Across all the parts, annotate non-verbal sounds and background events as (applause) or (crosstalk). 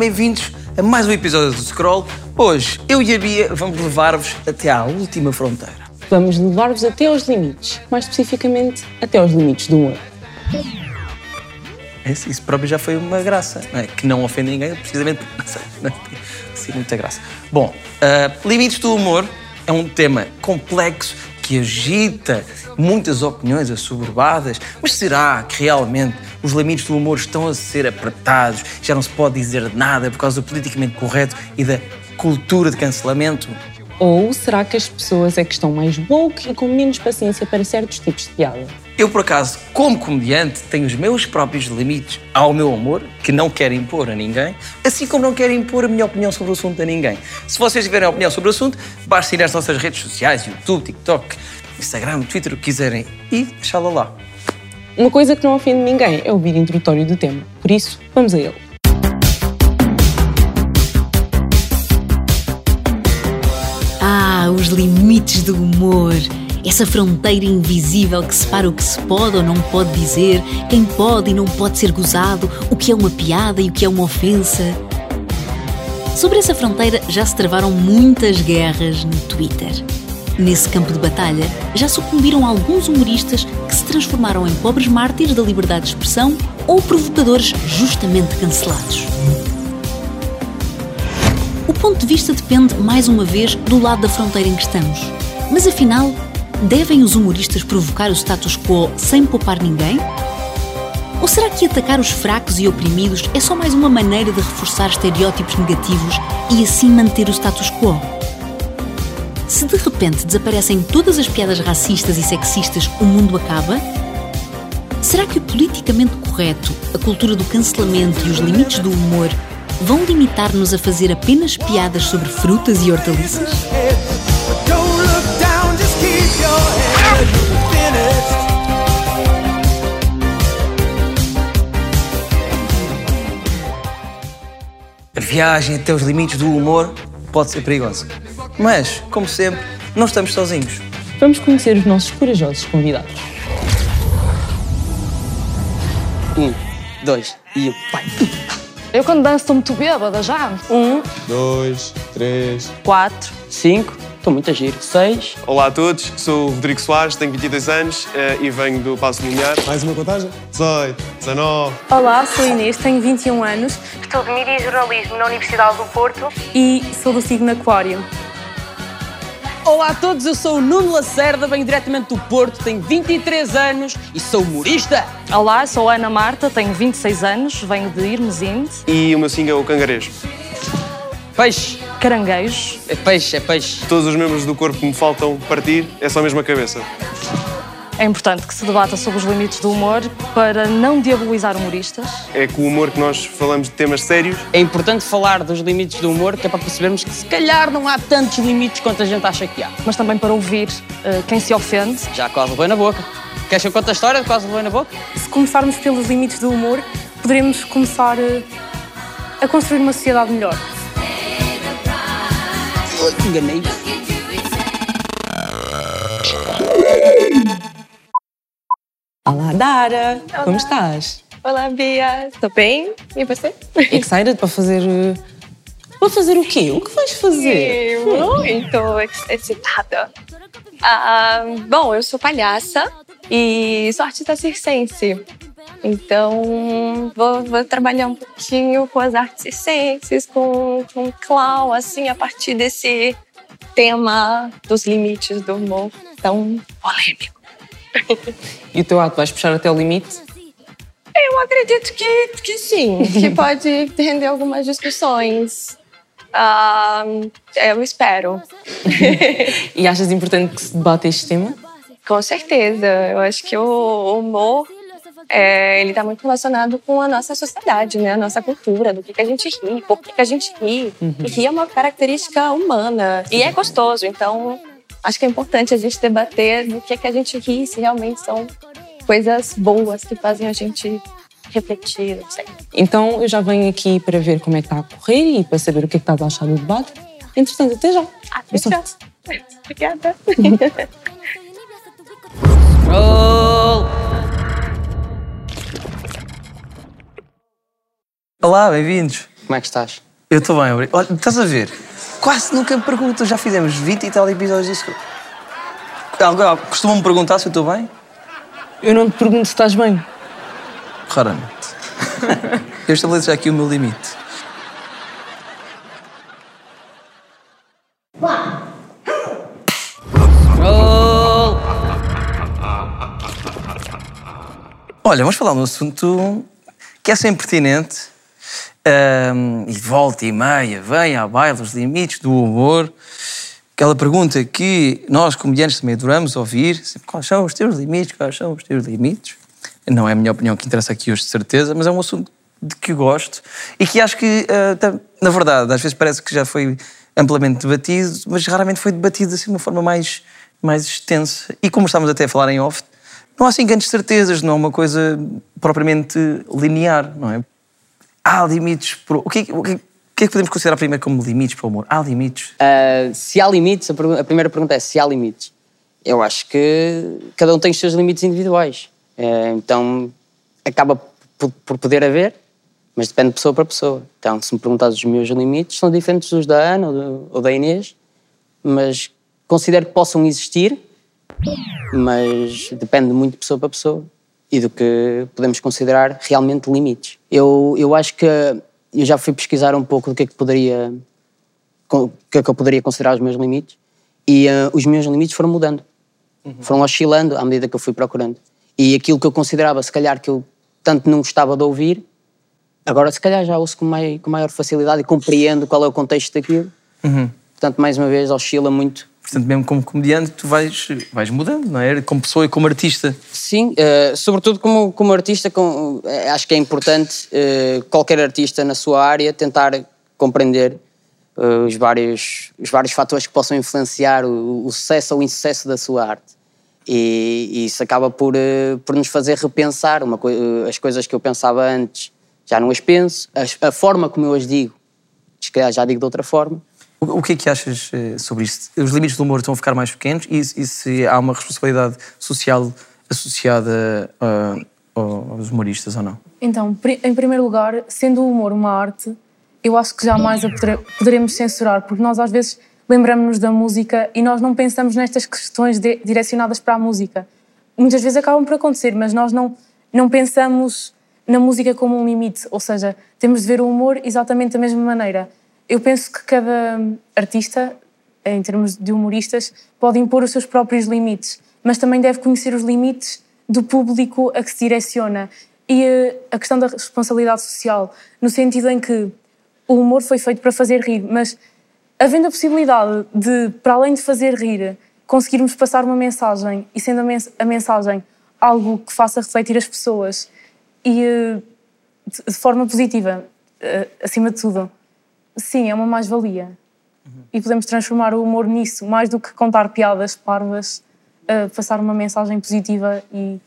bem-vindos a mais um episódio do Scroll. Hoje, eu e a Bia vamos levar-vos até à última fronteira. Vamos levar-vos até aos limites, mais especificamente até aos limites do humor. Esse- Isso próprio já foi uma graça, não é? que não ofende ninguém, precisamente não sei, não tem assim muita graça. Bom, ah, limites do humor é um tema complexo que agita muitas opiniões assoberbadas, mas será que realmente os limites do humor estão a ser apertados? Já não se pode dizer nada por causa do politicamente correto e da cultura de cancelamento? Ou será que as pessoas é que estão mais woke e com menos paciência para certos tipos de piada? Eu, por acaso, como comediante, tenho os meus próprios limites ao meu amor, que não quero impor a ninguém, assim como não quero impor a minha opinião sobre o assunto a ninguém. Se vocês tiverem opinião sobre o assunto, basta ir às nossas redes sociais, YouTube, TikTok, Instagram, Twitter, o que quiserem, e deixá-la lá. Uma coisa que não ofende ninguém é o vídeo introdutório do tema. Por isso, vamos a ele. Ah, os limites do humor. Essa fronteira invisível que separa o que se pode ou não pode dizer, quem pode e não pode ser gozado, o que é uma piada e o que é uma ofensa. Sobre essa fronteira já se travaram muitas guerras no Twitter. Nesse campo de batalha, já sucumbiram alguns humoristas que se transformaram em pobres mártires da liberdade de expressão ou provocadores justamente cancelados. O ponto de vista depende, mais uma vez, do lado da fronteira em que estamos. Mas afinal, devem os humoristas provocar o status quo sem poupar ninguém? Ou será que atacar os fracos e oprimidos é só mais uma maneira de reforçar estereótipos negativos e assim manter o status quo? Se de repente desaparecem todas as piadas racistas e sexistas, o mundo acaba? Será que o politicamente correto, a cultura do cancelamento e os limites do humor vão limitar-nos a fazer apenas piadas sobre frutas e hortaliças? A viagem até os limites do humor pode ser perigosa. Mas, como sempre, não estamos sozinhos. Vamos conhecer os nossos corajosos convidados. Um, dois e o pai. Eu quando danço estou muito bêbada já. Um, dois, três, quatro. 5, estou muito a giro. 6, Olá a todos, sou o Rodrigo Soares, tenho 22 anos eh, e venho do Passo Lumiar. Mais uma contagem? 18, 19. Olá, sou Inês, tenho 21 anos. Estudo Mídia e Jornalismo na Universidade do Porto e sou do signo Aquário. Olá a todos, eu sou o Nuno Lacerda, venho diretamente do Porto, tenho 23 anos e sou humorista. Olá, sou a Ana Marta, tenho 26 anos, venho de Irmesinde. E o meu single é o Cangarejo. Peixe, Caranguejos. é peixe, é peixe. Todos os membros do corpo que me faltam partir, é só a mesma cabeça. É importante que se debata sobre os limites do humor para não diabolizar humoristas. É com o humor que nós falamos de temas sérios. É importante falar dos limites do humor, que é para percebermos que se calhar não há tantos limites quanto a gente acha que há. mas também para ouvir eh, quem se ofende. Já quase levei na boca. Queres que eu conte a história de quase levei na boca? Se começarmos pelos limites do humor, poderemos começar eh, a construir uma sociedade melhor. Enganei. Olá, Dara! Como estás? Olá, Bia. Estou bem? E você? Excited para fazer. Para fazer o quê? O que vais fazer? Muito ex- excitada. Ah, bom, eu sou palhaça e sou artista circense. Então, vou, vou trabalhar um pouquinho com as artes circenses, com, com clown, assim, a partir desse tema dos limites do humor tão polêmico. (laughs) E o teu ato vais puxar até o limite? Eu acredito que, que sim, que (laughs) pode render algumas discussões. Ah, eu espero. (laughs) E achas importante que se debata este tema? Com certeza. Eu acho que o humor é, ele está muito relacionado com a nossa sociedade, né? A nossa cultura, do que, que a gente ri, por que, que a gente ri. E rir é uma característica humana. E é gostoso. Então, acho que é importante a gente debater do que, que a gente ri, se realmente são coisas boas que fazem a gente refletir, não sei. Então eu já venho aqui para ver como é que está a correr e para saber o que é que estás a achar do debate. Entretanto, até já. Até já. (laughs) Obrigada. (laughs) Roll! Olá, bem-vindos. como é que estás? Eu estou bem, obrigado. Olha, estás a ver? Quase nunca me perguntas, já fizemos 20 e tal episódios disso. Agora, Costumam-me perguntar se eu estou bem? Eu não te pergunto se estás bem. Raramente. (laughs) eu estabeleço já aqui o meu limite. Olha, vamos falar de um assunto que é sempre pertinente ahm, e volta e meia vem à baila os limites do humor. Aquela pergunta que nós, comediantes, também adoramos ouvir: quais são os teus limites? Quais são os teus limites? Não é a minha opinião que interessa aqui hoje, de certeza, mas é um assunto de que gosto e que acho que, tá- na verdade, às vezes parece que já foi amplamente debatido, mas raramente foi debatido assim de uma forma mais, mais extensa. E como estávamos até a falar em off, não há assim grandes certezas, não é uma coisa propriamente linear, não é? Há limites. Para... O, que é, que- o, que é, o que é que podemos considerar primeiro como limites para o humor? Há limites? Ah, se há limites, a, a primeira pergunta é se há limites. Eu acho que cada um tem os seus limites individuais. Eh, então acaba por, poder haver, mas depende de pessoa para pessoa. Então, se me perguntares os meus limites, são diferentes dos da Ana ou, do- ou da Inês, mas considero que possam existir, mas depende muito de pessoa para pessoa e do que podemos considerar realmente limites. Eu, eu acho que eu já fui pesquisar um pouco do que é que poderia que é que eu poderia considerar os meus limites e ah, os meus limites foram mudando. Foram oscilando à medida que eu fui procurando. E aquilo que eu considerava se calhar que eu tanto não gostava de ouvir agora se calhar já ouço com, mai- com maior facilidade e compreendo qual é o contexto daquilo. Portanto mais uma vez oscila muito Portanto, mesmo como comediante, tu vais, vais mudando, não é? Como pessoa e como artista. Sim, eh, sobretudo como, como artista, com- eh, acho que é importante eh, qualquer artista na sua área tentar compreender eh, os, vários, os vários fatores que possam influenciar o, o sucesso ou o insucesso da sua arte. E, e isso acaba por, por nos fazer repensar uma as coisas que eu pensava antes, já não as penso, As- a, forma como eu as digo, se calhar já digo de outra forma. O, que é que achas eh, sobre isto? Os limites do humor estão a ficar mais pequenos e, e se há uma responsabilidade social associada ah, aos humoristas ou não? Então, em primeiro lugar, sendo o humor uma arte, eu acho que jamais a podere- poderemos censurar, porque nós às vezes lembramos-nos da música e nós não pensamos nestas questões de- direcionadas para a música. Muitas vezes acabam por acontecer, mas nós não, não pensamos na música como um limite, ou seja, temos de ver o humor exatamente da mesma maneira. Eu penso que cada artista, em termos de humoristas, pode impor os seus próprios limites, mas também deve conhecer os limites do público a que se direciona. E eh, a questão da responsabilidade social, no sentido em que o humor foi feito para fazer rir, mas havendo a possibilidade de, para além de fazer rir, conseguirmos passar uma mensagem e sendo a, mens- a mensagem algo que faça refletir as pessoas e eh, de de forma positiva, eh, acima de tudo, sim, é uma mais-valia. E podemos transformar o humor nisso, mais do que contar piadas parvas, eh, passar uma mensagem positiva e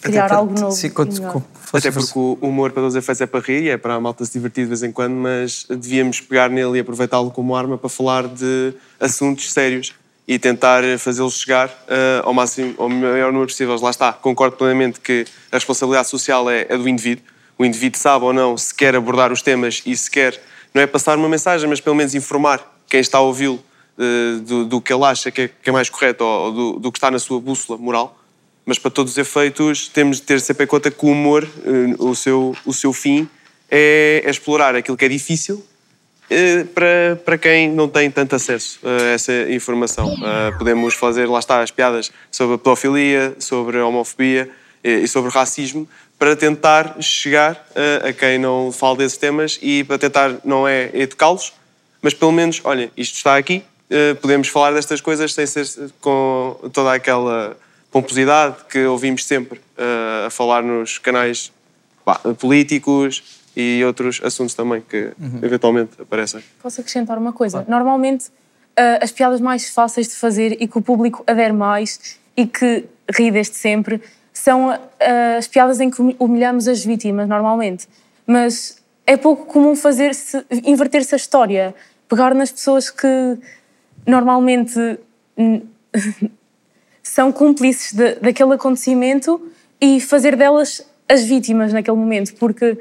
criar Até algo novo. sim, quando- com- Até porque o humor, para todos os efeitos, é para rir e é para a malta se divertir de vez em quando, mas devíamos pegar nele e aproveitá-lo como arma para falar de assuntos sérios e tentar fazê-los chegar eh, ao máximo, ao maior número possível. Lá está, concordo plenamente que a responsabilidade social é, é do indivíduo. O indivíduo sabe ou não se quer abordar os temas e se quer, não é passar uma mensagem, mas pelo menos informar quem está a ouvi-lo eh, do, do que ele acha que é, que é mais correto ou, do, do que está na sua bússola moral. Mas para todos os efeitos, temos de ter sempre em conta que o humor, eh, o seu, o seu fim, é, é explorar aquilo que é difícil eh, para, para quem não tem tanto acesso a essa informação. Podemos fazer, lá está, as piadas sobre a pedofilia, sobre a homofobia e sobre o racismo, para tentar chegar eh, a quem não fala desses temas e para tentar, não é educá-los, mas pelo menos, olha, isto está aqui, eh, podemos falar destas coisas sem ser com toda aquela pomposidade que ouvimos sempre eh, a falar nos canais políticos e outros assuntos também que eventualmente aparecem. Posso acrescentar uma coisa? Normalmente, as piadas mais fáceis de fazer e que o público adere mais e que ri desde sempre são ah, as piadas em que humilhamos as vítimas, normalmente. Mas é pouco comum fazer-se, inverter-se a história, pegar nas pessoas que normalmente (laughs) são cúmplices de- daquele acontecimento e fazer delas as vítimas naquele momento, porque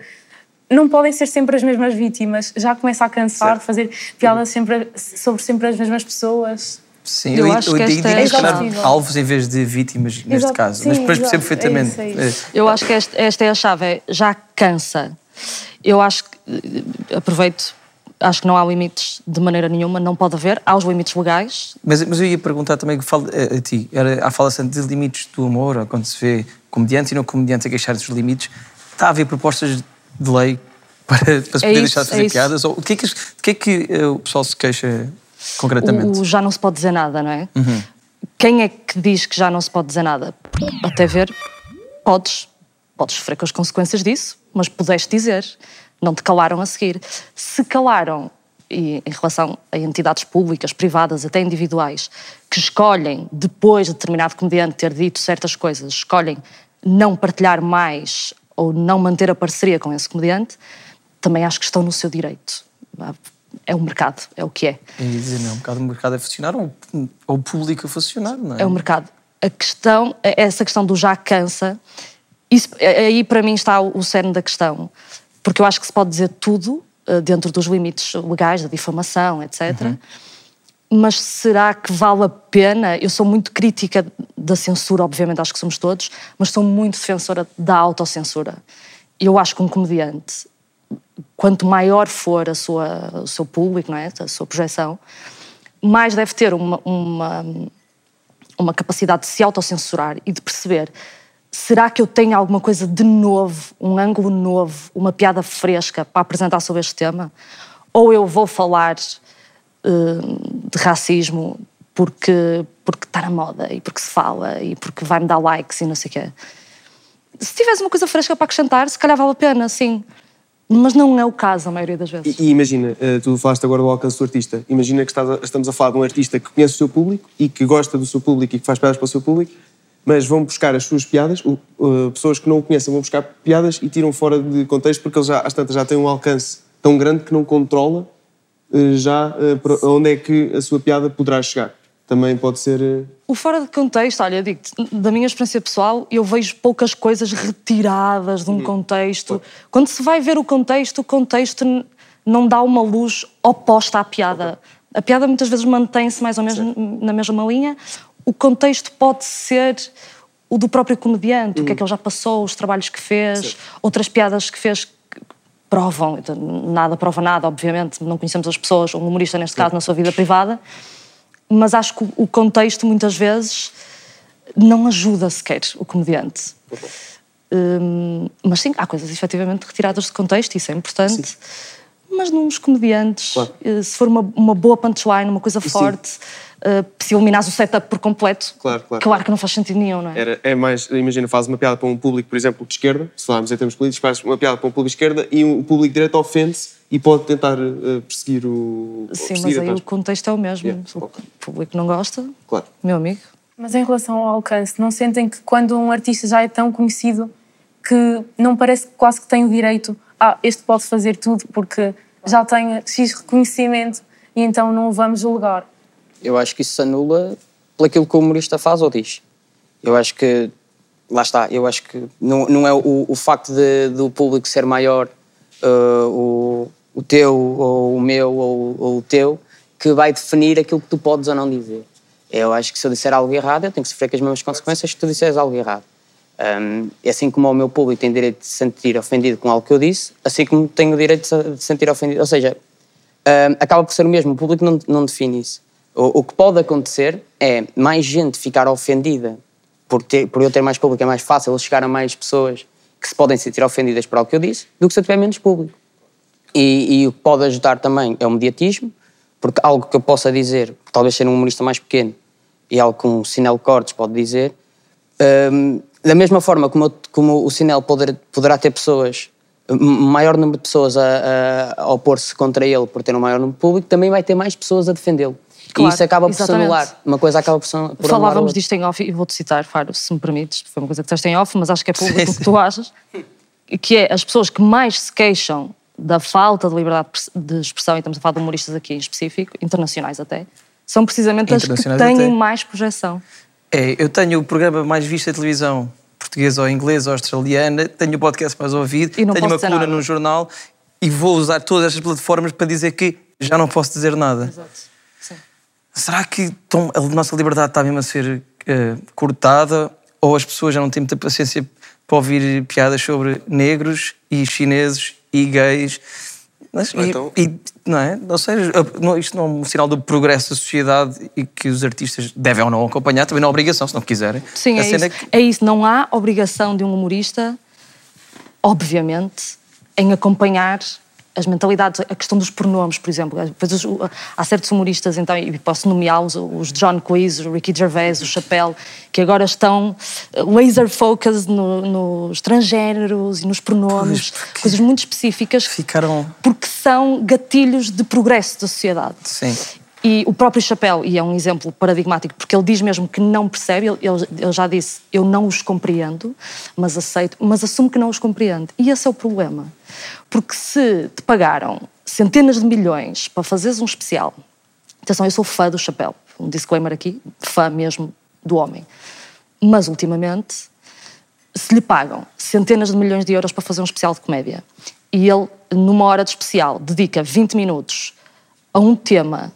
não podem ser sempre as mesmas vítimas. Já começa a cansar de fazer piadas sempre, sobre sempre as mesmas pessoas. Sim, Eu eu, acho eu, que esta é alvos em vez de vítimas neste Exato, caso. sim, Mas depois percebo é perfeitamente. isso, é isso. Eh, Eu acho que este- esta é a chave, é já cansa. Eu acho que, eh, aproveito, acho que não há limites de maneira nenhuma, não pode haver, há os limites legais. Mas, mas eu ia perguntar também que fala, a, a ti, era, há fala-se de limites do humor, ou quando se vê comediantes e não comediantes a queixar-se dos limites, está a haver propostas de lei (laughs) para, para se poder isso, deixar de fazer é piadas? Ou, o que é que, de que é que eh, o pessoal se queixa concretamente? O, já não se pode dizer nada, não é? Uhum. Quem é que diz que já não se pode dizer nada? Até ver, podes, podes sofrer com as consequências disso, mas pudeste dizer. Não te calaram a seguir. Se calaram, e em relação a entidades públicas, privadas, até individuais, que escolhem, depois de determinado comediante ter dito certas coisas, escolhem não partilhar mais ou não manter a parceria com esse comediante, também acho que estão no seu direito. É o mercado, é o que é. Ia dizer, não, um bocado o mercado a funcionar ou, ou o público a funcionar, não é? É o mercado. A questão, essa questão do já cansa, isso, aí para mim está o cerne da questão. Porque eu acho que se pode dizer tudo eh, dentro dos limites legais, da difamação, etc. Mas será que vale a pena? Eu sou muito crítica da censura, obviamente, acho que somos todos, mas sou muito defensora da autocensura. Eu acho que um comediante, quanto maior for a sua, o seu público, não é? a sua projeção, mais deve ter uma, uma, uma capacidade de se autocensurar e de perceber será que eu tenho alguma coisa de novo, um ângulo novo, uma piada fresca para apresentar sobre este tema? Ou eu vou falar eh, de racismo porque, porque está na moda e porque se fala e porque vai-me dar likes e não sei o quê? Se tivesse uma coisa fresca para acrescentar, se calhar vale a pena, sim. Mas não é o caso a maioria das vezes. E, e imagina, eh, tu falaste agora do alcance do artista. Imagina que a- estamos a falar de um artista que conhece o seu público e que gosta do seu público e que faz piadas para o seu público, mas vão buscar as suas piadas, pessoas que não o conhecem vão buscar piadas e tiram fora de contexto porque ele já, às tantas já tem um alcance tão grande que não controla uh, já para onde é que a sua piada poderá chegar. Também pode ser. uh, O fora de contexto, olha, digo-te, da minha experiência pessoal, eu vejo poucas coisas retiradas de um contexto. Quando se vai ver o contexto, o contexto não dá uma luz oposta à piada. A piada muitas vezes mantém-se mais ou menos na mesma linha. O contexto pode ser o do próprio comediante, o que é que ele já passou, os trabalhos que fez, outras piadas que fez que provam, então, nada prova nada, obviamente, não conhecemos as pessoas, um humorista neste caso, na sua vida privada, mas acho que o contexto muitas vezes não ajuda sequer o comediante. Hum, mas sim, há coisas efetivamente retiradas de contexto, isso é importante. Mas nos comediantes, Claro. eh, se for uma, uma boa punchline, uma coisa forte, eh, se eliminares o setup por completo, Claro, claro. que não faz sentido nenhum, não é? Era, é mais, imagina, fazes uma piada para um público, por exemplo, de esquerda, se falarmos em termos políticos, fazes uma piada para um público de esquerda e o público direito ofende-se e pode tentar uh, perseguir o. Sim, perseguir mas aí trans- o contexto é o mesmo. Yeah, O público não gosta, Claro. meu amigo. Mas em relação ao alcance, não sentem que quando um artista já é tão conhecido que não parece que quase que tem o direito, ah, este pode fazer tudo porque já tem X reconhecimento e então não o vamos julgar. Eu acho que isso se anula por aquilo que o humorista faz ou diz. Eu acho que, lá está, eu acho que não, não é o, o facto de, do público ser maior, eh, o, o teu, ou o meu, ou, ou o teu, que vai definir aquilo que tu podes ou não dizer. Eu acho que se eu disser algo errado, eu tenho que sofrer com as mesmas consequências que tu disseres algo errado. Um, e assim como o meu público tem direito de se sentir ofendido com algo que eu disse, assim como tenho o direito de se sentir ofendido. Ou seja, um, acaba por ser o mesmo, o público não, não define isso. O, o que pode acontecer é mais gente ficar ofendida por, ter, por eu ter mais público, é mais fácil chegar a mais pessoas que se podem sentir ofendidas por algo que eu disse, do que se eu tiver menos público. E, e o que pode ajudar também é o mediatismo, porque algo que eu possa dizer, talvez ser um humorista mais pequeno, e algo que um Sinel Cortes pode dizer, hum, da mesma forma como, como o Sinel poder, poderá ter pessoas, um maior número de pessoas a, a- a opor-se contra ele por ter um maior número de público, também vai ter mais pessoas a defendê-lo. Claro, e isso acaba por se anular. Uma coisa acaba por, se- por Falávamos disto em off e vou-te citar, Faro, se me permites, foi uma coisa que disseste em off, mas acho que é público Sim, o que tu achas, que é as pessoas que mais se queixam da falta de liberdade de expressão, e estamos a falar de humoristas aqui em específico, internacionais até, são precisamente as que têm até. mais projeção. É, eu tenho o programa mais visto da televisão portuguesa ou inglesa ou australiana, tenho o podcast mais ouvido, E tenho uma coluna nada. num jornal e vou usar todas estas plataformas para dizer que já não posso dizer nada. Exato. Sim. Será que a nossa liberdade está mesmo a ser eh, cortada ou as pessoas já não têm muita paciência para ouvir piadas sobre negros e chineses e gays? Mas, Ou e, então- e- não é? Ou seja, não- isto não é um sinal do progresso da sociedade e que os artistas devem ou não acompanhar, também não é obrigação, se não quiserem. Sim, é isso. que- é isso. Não há obrigação de um humorista, obviamente, em acompanhar as mentalidades, a questão dos pronomes, por exemplo. O- há certos humoristas, então, e posso nomeá-los, os John Cleese, o Ricky Gervais, o Chappelle, que agora estão eh, laser focused no, nos transgêneros e nos pronomes, coisas muito específicas, Ficaram. porque são gatilhos de progresso da sociedade. Sim. E o próprio Chapéu, e é um exemplo paradigmático, porque ele diz mesmo que não percebe, ele, ele- já disse, eu não os compreendo, mas aceito, mas assumo que não os compreende. E esse é o problema. Porque se te pagaram centenas de milhões para fazeres um especial, atenção, eu sou fã do Chapéu, um disclaimer aqui, fã mesmo do homem. Mas ultimamente, se lhe pagam centenas de milhões de euros para fazer um especial de comédia e ele, numa hora de especial, dedica 20 minutos a um tema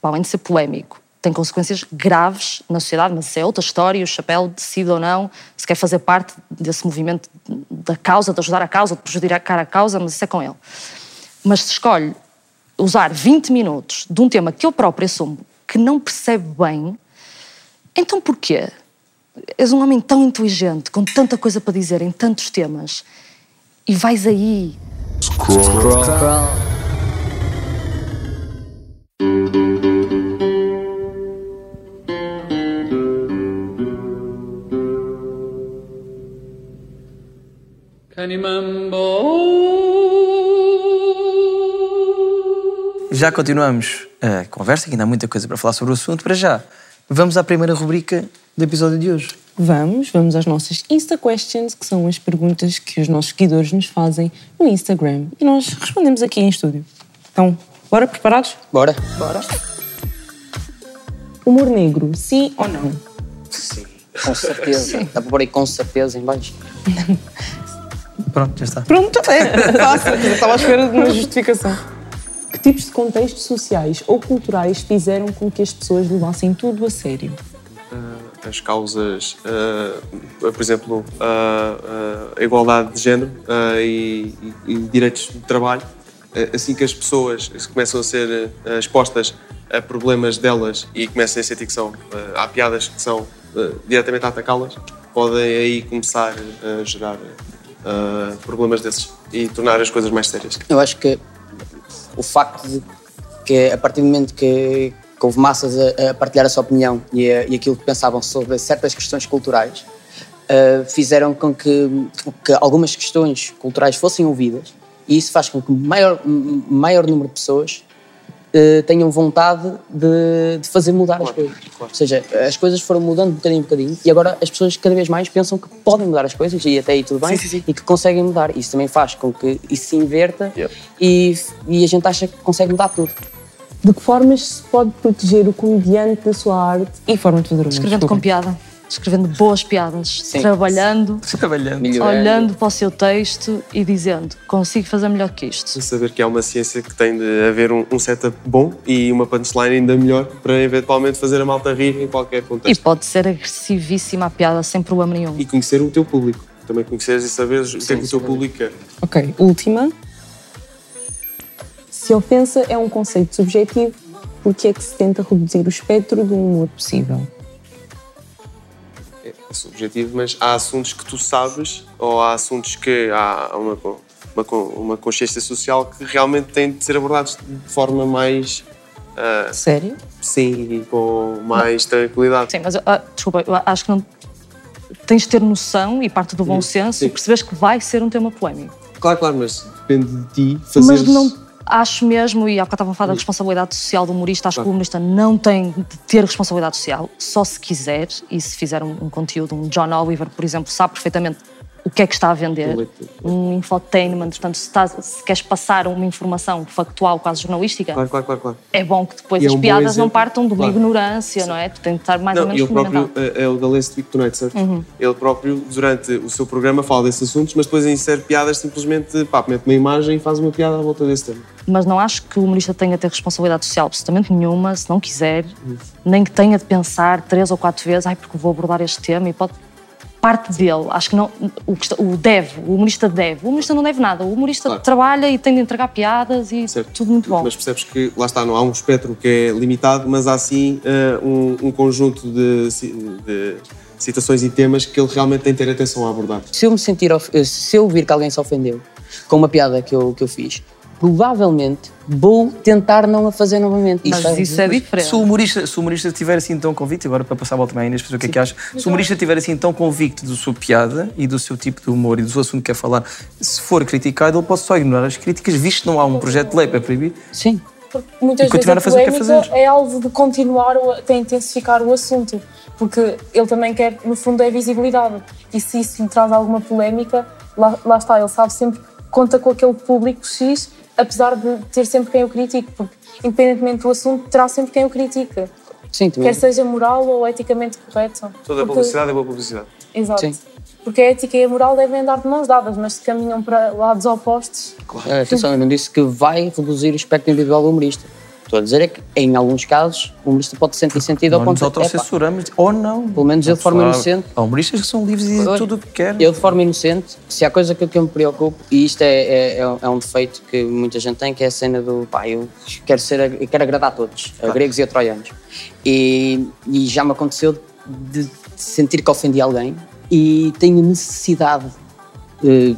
para além de ser polémico, tem consequências graves na sociedade, mas isso é outra história o Chapéu decide ou não se quer fazer parte desse movimento da causa, de ajudar a causa, de prejudicar a causa, mas isso é com ele. Mas se escolhe usar 20 minutos de um tema que eu próprio assumo que não percebe bem, então porquê? És um homem tão inteligente, com tanta coisa para dizer em tantos temas, e vais aí. Já continuamos a conversa, que ainda há muita coisa para falar sobre o assunto. Para já, vamos à primeira rubrica do episódio de hoje. Vamos, vamos às nossas Insta Questions, que são as perguntas que os nossos seguidores nos fazem no Instagram. E nós respondemos aqui em estúdio. Então, bora preparados? Bora? Humor negro, sim ou não? Sim. Com certeza. Dá para pôr aí com certeza em baixo. (laughs) Pronto, já está. Pronto, é Estava à espera de uma justificação. Que tipos de contextos sociais ou culturais fizeram com que as pessoas levassem tudo a sério? Ah, as causas, ah, por exemplo, ah, a igualdade de género e, e- e direitos de trabalho, assim que as pessoas começam a ser ah, expostas a problemas delas e começam a sentir que são, ah, há piadas que são diretamente a atacá-las, podem aí começar a gerar problemas desses e tornar as coisas mais sérias. Eu acho que o facto de que a partir do momento que, houve massas a, a partilhar a sua opinião e, a- e aquilo que pensavam sobre certas questões culturais, eh, fizeram com que, que algumas questões culturais fossem ouvidas e isso faz com que maior, maior número de pessoas eh, tenham vontade de, de fazer mudar as coisas. Ou seja, as coisas foram mudando de bocadinho em bocadinho e agora as pessoas cada vez mais pensam que podem mudar as coisas e até aí tudo bem e que conseguem mudar. Isso também faz com que isso se inverta e, e a gente acha que consegue mudar tudo. De que formas se pode proteger o comediante da sua arte e forma de fazer humor? Escrevendo com piada, escrevendo boas piadas, Sim. trabalhando, (laughs) Trabalhando. Melhorando. olhando para o seu texto e dizendo: consigo fazer melhor que isto. Saber que há uma ciência que tem de haver um, um setup bom e uma punchline ainda melhor para eventualmente fazer a malta rir em qualquer E contexto. pode ser agressivíssima a piada sem problema nenhum. E, conhecer o teu público. Também conheceres e saberes o que é que o teu público quer. Ok, última. Se a ofensa é um conceito subjetivo, por que é que se tenta reduzir o espectro do humor possível? É, subjetivo, mas há assuntos que tu sabes ou há assuntos que há uma, uma, uma consciência social que realmente têm de ser abordados de forma mais. ah, Sério? sim, com mais tranquilidade. Sim, mas eu, ah, desculpa, eu acho que não. Tens de ter noção e parte do bom senso sim. e perceberes que vai ser um tema polémico. Claro, claro, mas depende de ti fazeres. Mas não acho mesmo, e há bocado estavam a falar da responsabilidade social do humorista, acho que o humorista não tem de ter responsabilidade social, só se quiser, e se fizer um, um conteúdo, um John Oliver, por exemplo, sabe perfeitamente o que é que está a vender, um infotainment, portanto, se, estás- se queres passar uma informação factual, quase jornalística, Claro, claro, claro. é bom que depois E é as um bom piadas não partam de uma ignorância, não é? Tu tens de estar mais ou Não, menos ele próprio, fundamentado. é é o da Last Week Tonight, certo? Uhum. Ele próprio, durante o seu programa, fala desses assuntos, mas depois insere piadas simplesmente, pá, mete uma imagem e faz uma piada à volta desse tema. Mas não acho que o humorista tenha de ter responsabilidade social absolutamente nenhuma, se não quiser, nem que tenha de pensar três ou quatro vezes, ai, porque vou abordar este tema e pode. Parte dele, acho que não. O, que está- o deve, o humorista deve. O humorista não deve nada. O humorista Claro. trabalha e tem de entregar piadas e tudo muito bom. Mas percebes que, lá está, não há um espectro que é limitado, mas há sim eh, um, um conjunto de, de citações e temas que ele realmente tem de ter atenção a abordar. Se eu me sentir, eh, se eu vir que alguém se ofendeu com uma piada que eu, que eu fiz, provavelmente vou tentar não a fazer novamente. Mas isso é diferente. Se o humorista, se o humorista estiver assim tão convicto, agora para passar a volta também, Inês, para o que é que acha, se o humorista estiver assim tão convicto da sua piada e do seu tipo de humor e do seu assunto que quer falar, se for criticado, ele pode só ignorar as críticas, visto que não há um projeto de lei para proibir. Sim. Muitas E continuar vezes a fazer o que polémica fazer. é algo de continuar, de intensificar o assunto, porque ele também quer, no fundo, é visibilidade. E se isso lhe traz alguma polémica, lá, lá está, ele sabe sempre que conta com aquele público X, apesar de ter sempre quem o critique, porque independentemente do assunto, terá sempre quem o critique. Sim, também. Quer seja moral ou eticamente correto. Toda a Porque- publicidade é boa publicidade. Exato. Sim. Porque a ética e a moral devem andar de mãos dadas, mas se caminham para lados opostos. Eh, Atenção, eu não disse que vai reduzir o espectro individual do humorista. Estou a dizer é que, em alguns casos, o humorista pode sentir sentido ao ponto de. "Epá, autocensuramos, ou não. Pelo menos eu de forma inocente. Há humoristas que são livres e dizem tudo o que querem. Eu, de forma inocente, se há coisa que, que eu me preocupo, e isto é, é, é- é um defeito que muita gente tem, que é a cena do pá, eu quero, ser, eu quero agradar a todos, a gregos e a troianos. E, e já me aconteceu de, sentir que ofendi alguém e tenho necessidade, eh,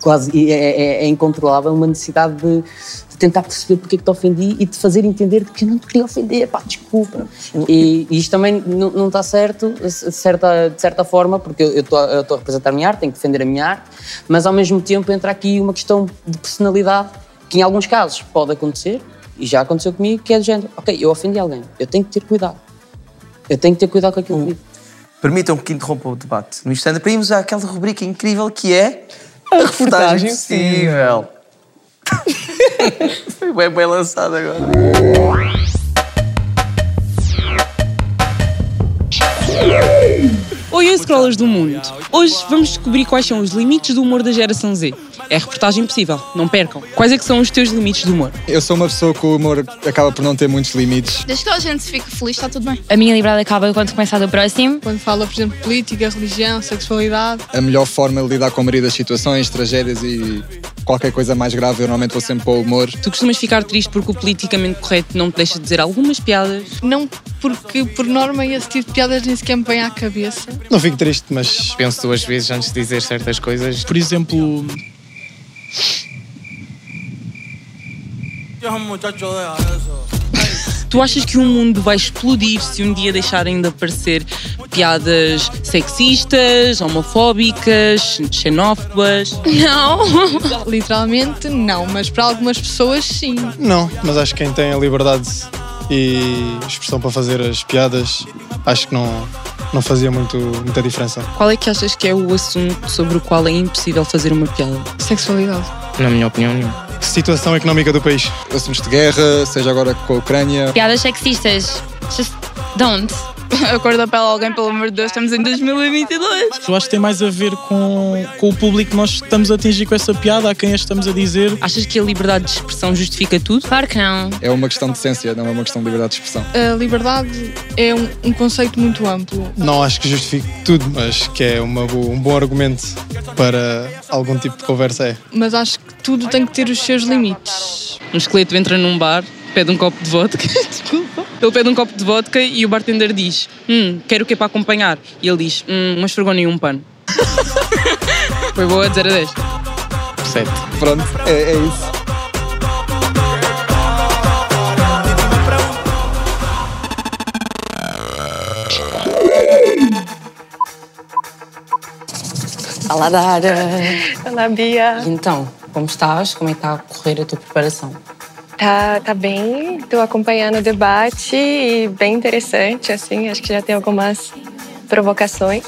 quase, é, é- é incontrolável, uma necessidade de, de tentar perceber porque é que te ofendi e de fazer entender que eu não te queria ofender, pá, desculpa. E, e isto também não, não está certo, de certa, de certa forma, porque eu estou a eu estou a representar a minha arte, tenho que defender a minha arte, mas ao mesmo tempo entra aqui uma questão de personalidade que em alguns casos pode acontecer, e já aconteceu comigo, que é do género, ok, eu ofendi alguém, eu tenho que ter cuidado. Eu tenho que ter cuidado com aquilo que digo. Permitam que interrompa o debate. No instante, para irmos àquela rubrica incrível que é a reportagem possível. (laughs) Foi bem, bem lançado agora. Oi, scrollers do mundo! Hoje vamos descobrir quais são os limites do humor da geração Z. É a reportagem possível, não percam. Quais é que são os teus limites do humor? Eu sou uma pessoa que o humor acaba por não ter muitos limites. Desde que a gente fique feliz, está tudo bem. A minha liberdade acaba quando começa a do próximo. Quando fala, por exemplo, política, religião, sexualidade. A melhor forma de lidar com a maioria das situações, tragédias e qualquer coisa mais grave, eu normalmente vou sempre para o humor. Tu costumas ficar triste porque o politicamente correto não te deixa dizer algumas piadas? Não porque, por norma, esse tipo de piadas nem sequer me vem à cabeça. Não fico triste, mas penso duas vezes antes de dizer certas coisas. Por exemplo, Tu achas que o mundo vai explodir se um dia deixarem de aparecer piadas sexistas, homofóbicas, xenófobas? Não! (laughs) Literalmente, não, mas para algumas pessoas, sim. não, mas acho que quem tem a liberdade e expressão para fazer as piadas, acho que não, não fazia muito, muita diferença. Qual é que achas que é o assunto sobre o qual é impossível fazer uma piada? Sexualidade. Na minha opinião, nenhuma. Situação económica do país. Assuntos de guerra, seja agora com a Ucrânia. Piadas sexistas. Just don't. (laughs) A cor da pele de alguém, pelo amor de Deus, estamos em 2022. Eu acho que tem mais a ver com, com o público que nós estamos a atingir com essa piada, a quem a estamos a dizer. Achas que a liberdade de expressão justifica tudo? Claro que não. É uma questão de essência, não é uma questão de liberdade de expressão. A liberdade é um, um conceito muito amplo. Não acho que justifique tudo, mas que é uma um bom argumento para algum tipo de conversa é. Mas acho que tudo tem que ter os seus limites. Um esqueleto entra num bar, pede um copo de vodka. (laughs) Ele pede um copo de vodka e o bartender diz: Hum, quero o que é para acompanhar? E ele diz: Hum, uma esfregona e um pano. (laughs) Foi boa de 0 a 10. Sete. Pronto, é, é isso. Olá, Dara! Olá, Bia. Então, como estás? Como é que está a correr a tua preparação? Tá, tá bem, tô acompanhando o debate e bem interessante, assim, acho que já tem algumas provocações.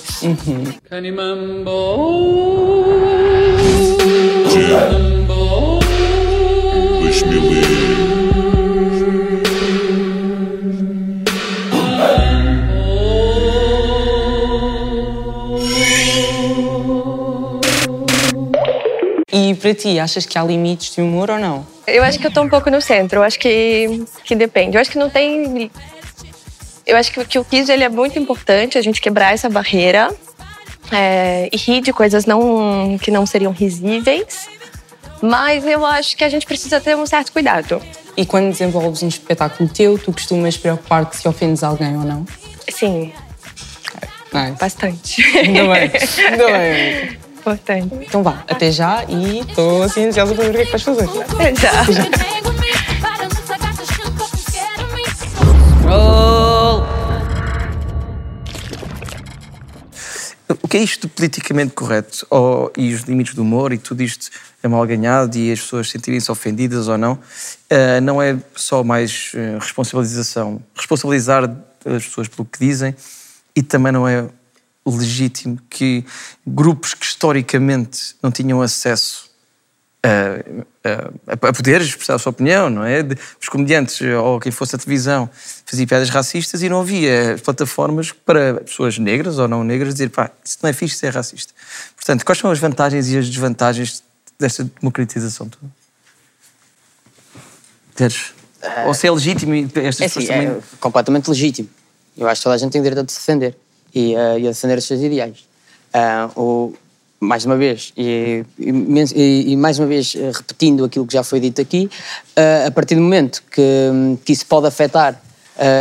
E para ti, achas que há limites de humor ou não? Eu acho que eu tô um pouco no centro. Eu acho que, que depende. Eu acho que não tem. Eu acho que, que o quiz ele é muito importante, a gente quebrar essa barreira é, e rir de coisas não, que não seriam risíveis. Mas eu acho que a gente precisa ter um certo cuidado. E quando desenvolves um espetáculo teu, tu costumas preocupar-te se ofendes alguém ou não? Sim, Nice. bastante. Ainda bem, (laughs) ainda bem. Importante. Então vá, até já e estou assim ansiosa para ver o que é que vais fazer. Até já. (laughs) O que é isto do politicamente correto? Ou, e os limites do humor e tudo isto é mal ganhado e as pessoas sentirem-se ofendidas ou não? Ah, não é só mais eh, responsabilização, responsabilizar as pessoas pelo que dizem e também não é legítimo que grupos que historicamente não tinham acesso a, a, a poder expressar a sua opinião, não é? De- Os comediantes ou quem fosse a televisão fazia piadas racistas e não havia plataformas para pessoas negras ou não negras dizer pá, isso não é fixe, isso é racista. Portanto, quais são as vantagens e as desvantagens desta democratização toda? Teres? Ou se é legítimo estas É assim, também... é completamente legítimo. Eu acho que toda a gente tem o direito de se defender e, eh, e a defender os seus ideais. O- mais uma vez, e, e e- mais uma vez eh, repetindo aquilo que já foi dito aqui, ah, a partir do momento que, que isso pode afetar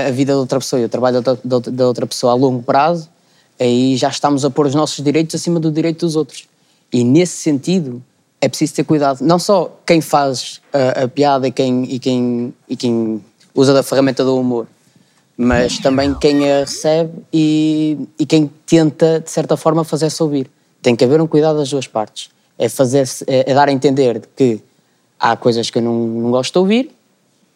a vida de outra pessoa e o trabalho da da da outra pessoa a longo prazo, aí já estamos a pôr os nossos direitos acima do direito dos outros. E nesse sentido é preciso ter cuidado. Não só quem faz a, a piada e quem, e, quem, e quem usa da ferramenta do humor, mas também quem a recebe e, e quem tenta, de certa forma, fazer-se ouvir. Tem que haver um cuidado das duas partes. É, fazer é, é dar a entender que há coisas que eu não, não gosto de ouvir,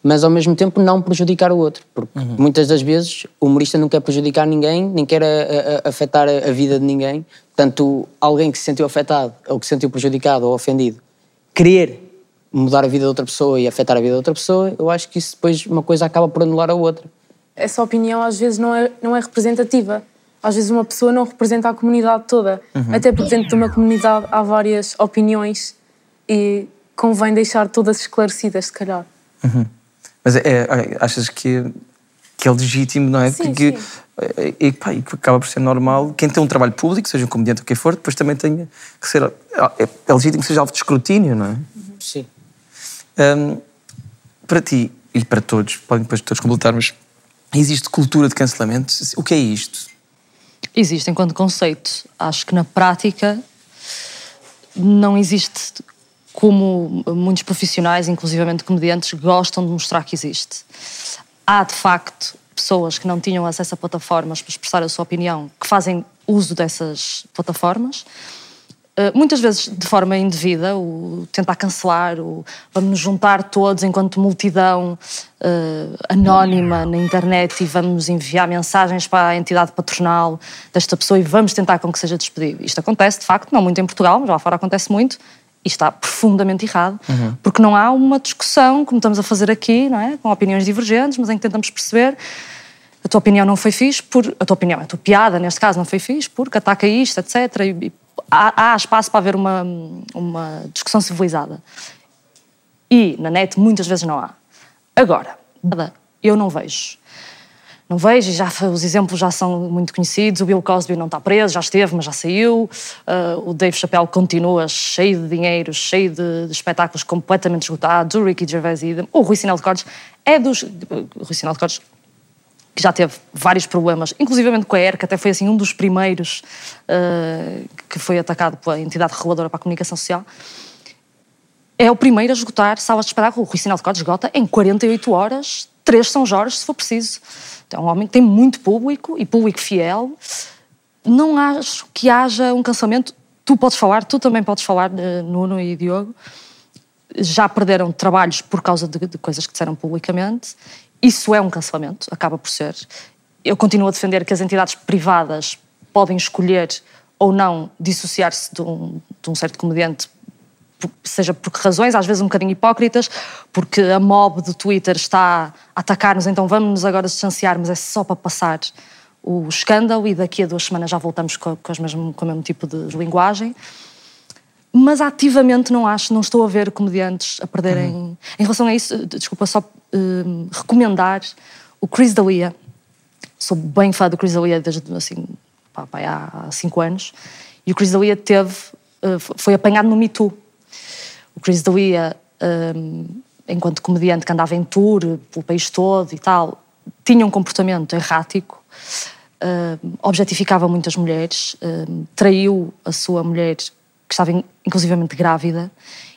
mas ao mesmo tempo não prejudicar o outro. Porque muitas das vezes o humorista não quer prejudicar ninguém, nem quer a- a- afetar a, a vida de ninguém. Portanto, alguém que se sentiu afetado, ou que se sentiu prejudicado ou ofendido, querer mudar a vida de outra pessoa e afetar a vida de outra pessoa, eu acho que isso depois uma coisa acaba por anular a outra. Essa opinião às vezes não é, não é representativa. Às vezes uma pessoa não representa a comunidade toda. Uhum. Até porque dentro de uma comunidade há várias opiniões e convém deixar todas esclarecidas, se calhar. Uhum. Mas é, é- achas que, que é legítimo, não é? Sim, que, sim. E, pá, e que acaba por ser normal. Quem tem um trabalho público, seja um comediante ou quem for, depois também tem que ser. É, é legítimo que seja alvo de escrutínio, não é? Sim. Hum, para ti e para todos, podem depois todos completar, mas existe cultura de cancelamento? O que é isto? Existe enquanto conceito. Acho que na prática não existe como muitos profissionais, inclusivamente comediantes, gostam de mostrar que existe. Há, de facto, pessoas que não tinham acesso a plataformas para expressar a sua opinião, que fazem uso dessas plataformas. Uh, muitas vezes de forma indevida, o tentar cancelar, o vamos nos juntar todos enquanto multidão uh, anónima na internet e vamos enviar mensagens para a entidade patronal desta pessoa e vamos tentar com que seja despedido. Isto acontece, de facto, não muito em Portugal, mas lá fora acontece muito e está profundamente errado, porque não há uma discussão, como estamos a fazer aqui, não é? com opiniões divergentes, mas em que tentamos perceber a tua opinião não foi fixe, por, a tua opinião, a tua piada, neste caso, não foi fixe, porque ataca isto, etc. E há, há espaço para haver uma, uma discussão civilizada. E na net muitas vezes não há. Agora, eu não vejo. Não vejo, e já, os exemplos já são muito conhecidos. O Bill Cosby não está preso, já esteve, mas já saiu. Uh, o Dave Chappelle continua cheio de dinheiro, cheio de, de espetáculos completamente esgotados. O Ricky Gervais idem. O Rui Sinel de Cortes é dos... Rui Sinel de Cortes que já teve vários problemas, inclusivamente com a ERC, até foi assim um dos primeiros uh, que foi atacado pela entidade reguladora para a comunicação social. É o primeiro a esgotar salas de espetáculo. O Rui Sinal de Cortes esgota em 48 horas, três São Jorge, se for preciso. Então, é um homem que tem muito público e público fiel. Não acho que haja um cancelamento. Tu podes falar, tu também podes falar, uh, Nuno e Diogo. Já perderam trabalhos por causa de, de coisas que disseram publicamente isso é um cancelamento, acaba por ser. Eu continuo a defender que as entidades privadas podem escolher ou não dissociar-se de um, de um certo comediante, seja por que razões, às vezes um bocadinho hipócritas, porque a mob do Twitter está a atacar-nos, então vamos-nos agora distanciar, mas é só para passar o escândalo e daqui a duas semanas já voltamos com, com, mesmo, com o mesmo tipo de linguagem. Mas ativamente não acho, não estou a ver comediantes a perderem. Em relação a isso, desculpa só hum, recomendar o Chris D'Elia. Sou bem fã do Chris D'Elia desde assim, pá, pá, há cinco anos. E o Chris D'Elia teve, eh, foi apanhado no Me Too. O Chris D'Elia, hum, enquanto comediante que andava em tour pelo país todo e tal, tinha um comportamento errático, objetificava muitas mulheres, traiu a sua mulher, que estava in- inclusivamente grávida,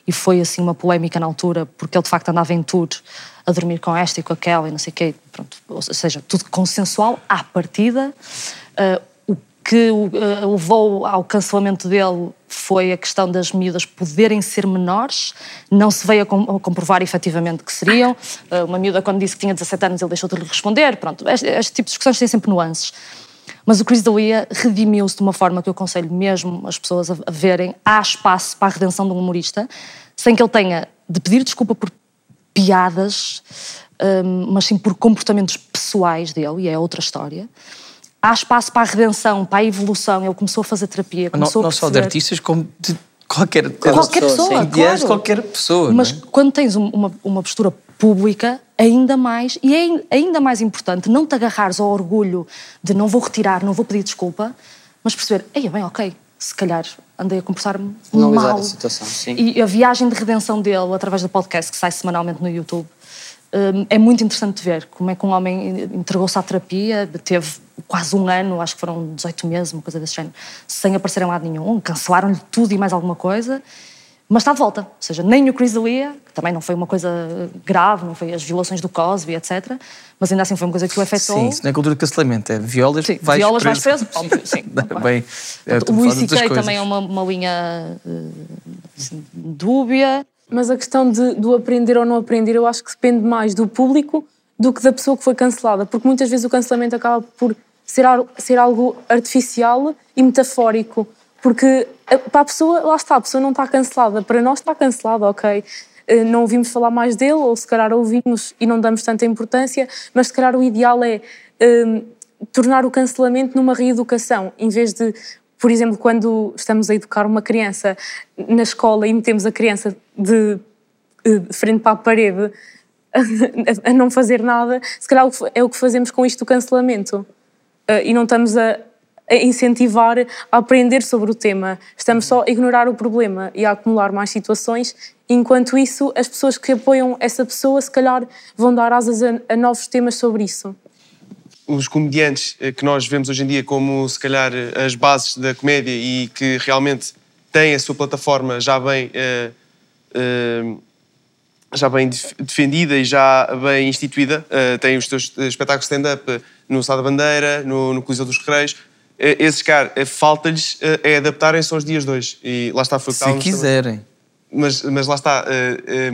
e foi assim uma polémica na altura, porque ele de facto andava em tour a dormir com esta e com aquela e não sei o quê, pronto, ou seja, tudo consensual à partida. Uh, o que o, uh, levou ao cancelamento dele foi a questão das miúdas poderem ser menores, não se veio a, com- a comprovar efetivamente que seriam. Uh, uma miúda, quando disse que tinha 17 anos, ele deixou de lhe responder. Pronto, este, este tipo de discussões têm sempre nuances. Mas o Chris D'Elia redimiu-se de uma forma que eu aconselho mesmo as pessoas a, verem. Há espaço para a redenção de um humorista, sem que ele tenha de pedir desculpa por piadas, hum, mas sim por comportamentos pessoais dele, e é outra história. Há espaço para a redenção, para a evolução. Ele começou a fazer terapia, Não, começou não a só de perceber- artistas, como de qualquer, Qualquer pessoa, de claro. qualquer pessoa. Mas é? quando tens um- uma, uma postura pública, ainda mais, e é ain- ainda mais importante, não te agarrares ao orgulho de não vou retirar, não vou pedir desculpa, mas perceber, ei, bem, ok, se calhar andei a comportar-me mal. a situação, sim. E a viagem de redenção dele, através do podcast que sai semanalmente no YouTube, é muito interessante ver como é que um homem entregou-se à terapia, teve quase um ano, acho que foram 18 meses, uma coisa desse género, sem aparecer em lado nenhum, cancelaram-lhe tudo e mais alguma coisa, mas está de volta. Ou seja, nem o Chris D'Elia, que também não foi uma coisa grave, não foi as violações do Cosby, etc., mas ainda assim foi uma coisa que o afetou. Sim, isso não é cultura de cancelamento, é violas, Sim, vais violas, vais preso. preso, óbvio, sim. (laughs) Bem, é, o estou a Luís falar de outras C.K. coisas. também é uma, uma linha eh, assim, dúbia. Mas a questão de, do aprender ou não aprender, eu acho que depende mais do público do que da pessoa que foi cancelada, porque muitas vezes o cancelamento acaba por ser, ser algo artificial e metafórico, porque a- para a pessoa, lá está, a pessoa não está cancelada, para nós está cancelada, ok? Eh, Não ouvimos falar mais dele, ou se calhar ouvimos e não damos tanta importância, mas se calhar o ideal é hum, tornar o cancelamento numa reeducação, em vez de, por exemplo, quando estamos a educar uma criança na escola e metemos a criança de, eh, de frente para a parede (laughs) a, não fazer nada, se calhar é o que fazemos com isto do cancelamento. Eh, E não estamos a, incentivar a aprender sobre o tema, estamos só a ignorar o problema e a acumular mais situações. Enquanto isso, as pessoas que apoiam essa pessoa, se calhar, vão dar asas a novos temas sobre isso. Os comediantes eh, que nós vemos hoje em dia como, se calhar, eh, as bases da comédia e que realmente têm a sua plataforma já bem, eh, já bem def- defendida e já bem instituída, têm os seus espetáculos stand-up no Sá da Bandeira, no, no Coliseu dos Recreios. Esses caras, falta-lhes é adaptarem-se aos dias de hoje. E lá está, foi Se quiserem. mas, mas lá está,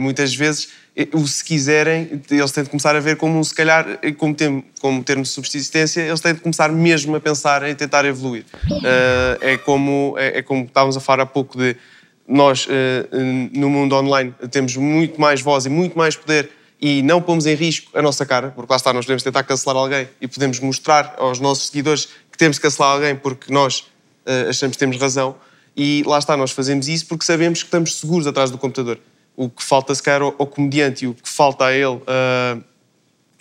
muitas vezes o se quiserem, eles têm de começar a ver como se calhar, como, tem, como termo de subsistência, eles têm de começar mesmo a pensar em tentar evoluir. Eh, é, como, é, é como estávamos a falar há pouco de nós, eh, no mundo online, temos muito mais voz e muito mais poder e não pomos em risco a nossa cara, porque lá está, nós podemos tentar cancelar alguém e podemos mostrar aos nossos seguidores que temos que cancelar alguém porque nós eh, achamos que temos razão. E lá está, nós fazemos isso porque sabemos que estamos seguros atrás do computador. O que falta, se calhar, ao, comediante e o que falta a ele, ah,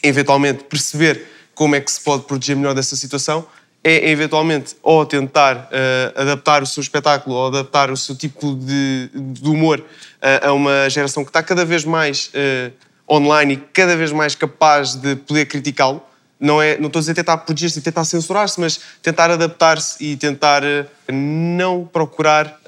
eventualmente, perceber como é que se pode proteger melhor dessa situação, é eventualmente ou tentar ah, adaptar o seu espetáculo ou adaptar o seu tipo de, de humor ah, a uma geração que está cada vez mais ah, online e cada vez mais capaz de poder criticá-lo. Não, é, não estou a dizer tentar proteger-se e tentar censurar-se, mas tentar adaptar-se e tentar não procurar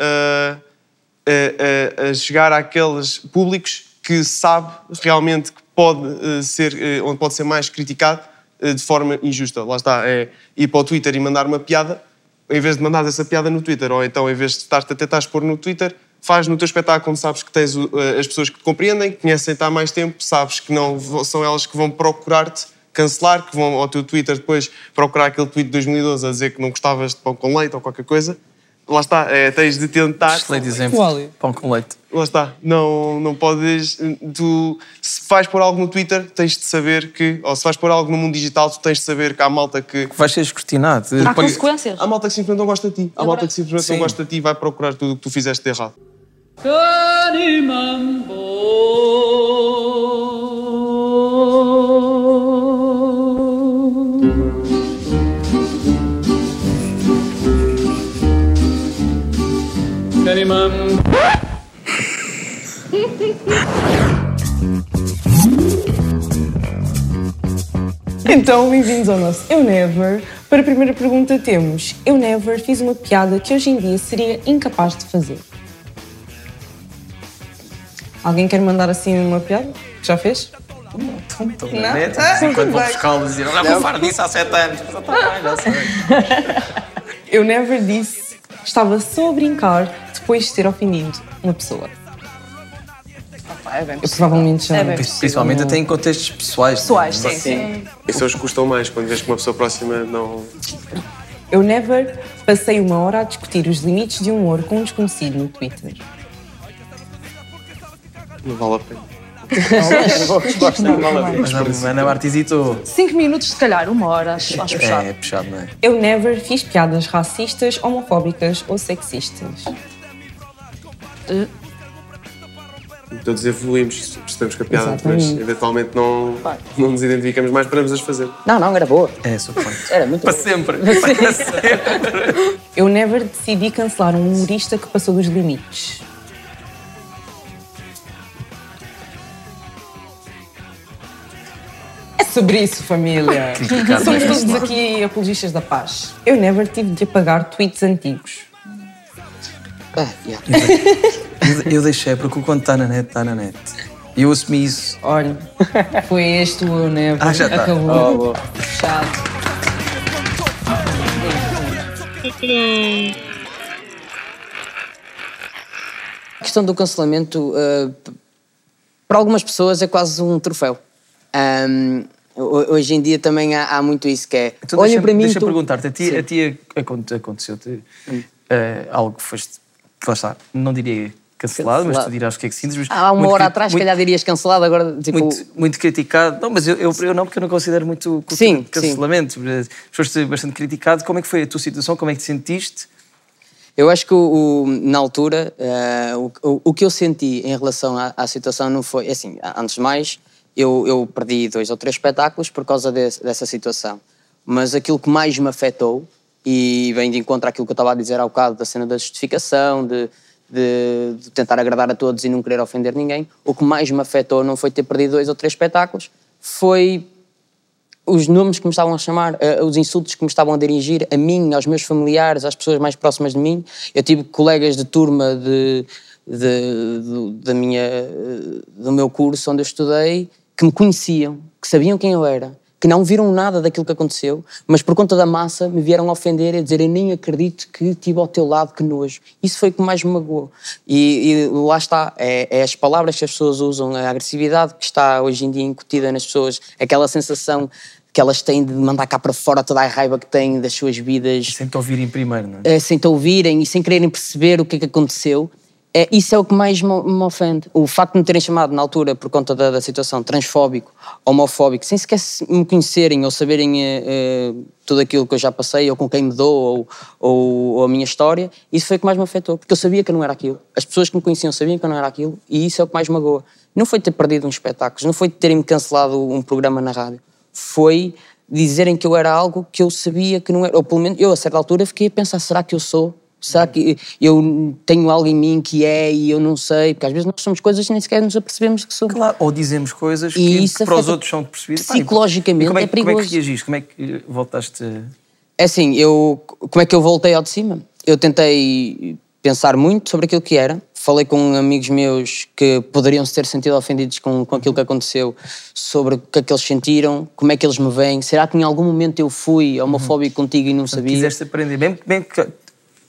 a, a- a chegar àqueles públicos que sabe realmente que pode eh, ser, eh, onde pode ser mais criticado eh, de forma injusta. Lá está, é ir para o Twitter e mandar uma piada, em vez de mandar essa piada no Twitter, ou então em vez de estar a tentar expor no Twitter, faz no teu espetáculo onde sabes que tens as pessoas que te compreendem, que conhecem-te há mais tempo, sabes que não são elas que vão procurar-te cancelar, que vão ao teu Twitter depois procurar aquele tweet de 2012 a dizer que não gostavas de pão com leite ou qualquer coisa. Lá está, é, tens de tentar. Excelente exemplo. Pão com leite. Lá está, não, não podes. Tu, se vais pôr algo no Twitter, tens de saber que. Ou se vais pôr algo no mundo digital, tu tens de saber que há malta que. Vais ser escrutinado. Há consequências. Há malta que simplesmente não gosta de ti. Há É malta que simplesmente Sim. não gosta de ti e vai procurar tudo o que tu fizeste de errado. Então, bem-vindos ao nosso Eu Never. Para a primeira pergunta temos Eu Never fiz uma piada que hoje em dia seria incapaz de fazer. Alguém quer mandar assim uma piada? Que já fez? Estou Não? na net, de vez em quando vou buscá-lo e dizer, já vou falar disso há sete anos. Mas está bem, já sei. (laughs) Eu Never disse estava só a brincar depois de ter ofendido uma pessoa. É bem Eu provavelmente já. É bem Principalmente até em contextos pessoais. Pessoais, é? sim, sim. Esses são os que custam mais, quando vês que uma pessoa próxima não. Eu Never passei uma hora a discutir os limites de humor com um desconhecido no Twitter. não vale a pena. Não, não vale. Mas a Ana Martins hesitou. Cinco minutos, se calhar, uma hora, acho, puxado. É, puxado, não é? Eu never fiz piadas racistas, homofóbicas ou sexistas. Todos evoluímos, percebemos que a piada Exatamente. eventualmente, não, não nos identificamos mais, paramos as fazer. Não, não, era boa. É, suponho. Era muito Para boa. sempre. Eu never decidi cancelar um humorista que passou dos limites. Sobre isso, família. (laughs) Somos todos aqui apologistas da paz. Eu never tive de apagar tweets antigos. Ah, yeah. Eu, eu deixei, porque o quando está na net, está na net. E eu assumi isso. Olha, foi este o eu never. Ah, já tá. Acabou. Oh. Fechado. A questão do cancelamento, uh, para algumas pessoas, é quase um troféu. Um, hoje em dia também há, há muito isso que é. Então, olha para mim. Deixa tu- perguntar-te, a ti, Sim. a ti aconte- aconteceu-te eh, algo que foste, lá está, não diria cancelado, mas tu Cancelado. dirás o que é que sintes. Há uma hora atrás, se calhar dirias cancelado, agora tipo. muito, muito criticado. Não, mas eu, eu, eu não, porque eu não considero muito Sim, cancelamento. Mas Foste bastante criticado. Como é que foi a tua situação? Como é que te sentiste? Eu acho que o- o- na altura eh, o, o- que eu senti em relação à, à situação não foi assim. a- Antes de mais, eu, eu perdi dois ou três espetáculos por causa desse- dessa situação. Mas aquilo que mais me afetou, e vem de encontro àquilo que eu estava a dizer há bocado da cena da justificação, de, de- de tentar agradar a todos e não querer ofender ninguém, o que mais me afetou não foi ter perdido dois ou três espetáculos, foi os nomes que me estavam a chamar, eh, os insultos que me estavam a dirigir a mim, aos meus familiares, às pessoas mais próximas de mim. Eu tive colegas de turma de, de- da minha, do meu curso onde eu estudei que me conheciam, que sabiam quem eu era, que não viram nada daquilo que aconteceu, mas por conta da massa me vieram ofender e dizer eu nem acredito que estive ao teu lado, que nojo. Isso foi o que mais me magoou. E, e lá está, é, é as palavras que as pessoas usam, a agressividade que está hoje em dia incutida nas pessoas, aquela sensação que elas têm de mandar cá para fora toda a raiva que têm das suas vidas. Sem te ouvirem primeiro, não é? eh, sem te ouvirem e sem quererem perceber o que é que aconteceu, é, isso é o que mais me, ofende. O facto de me terem chamado na altura, por conta da, da situação, transfóbico, homofóbico, sem sequer se- me conhecerem ou saberem eh, eh, tudo aquilo que eu já passei, ou com quem me dou, ou, ou, ou a minha história, isso foi o que mais me afetou, porque eu sabia que eu não era aquilo. As pessoas que me conheciam sabiam que eu não era aquilo, e isso é o que mais me magoa. Não foi ter perdido uns espetáculos, não foi terem-me cancelado um programa na rádio, foi dizerem que eu era algo que eu sabia que não era, ou pelo menos eu a certa altura fiquei a pensar, será que eu sou? Será que eu tenho algo em mim que é e eu não sei? Porque às vezes nós somos coisas que nem sequer nos apercebemos que somos. Claro, ou dizemos coisas que, isso que para os outros são percebidas. psicologicamente, como é, é que- Como é que perigoso. reagiste? Como é que voltaste... a- É assim, eu, como é que eu voltei ao de cima? Eu tentei pensar muito sobre aquilo que era. Falei com amigos meus que poderiam se ter sentido ofendidos com, com aquilo que aconteceu, sobre o que é que eles sentiram, como é que eles me veem. Será que em algum momento eu fui homofóbico contigo e não sabia? Quiseste aprender, bem, bem que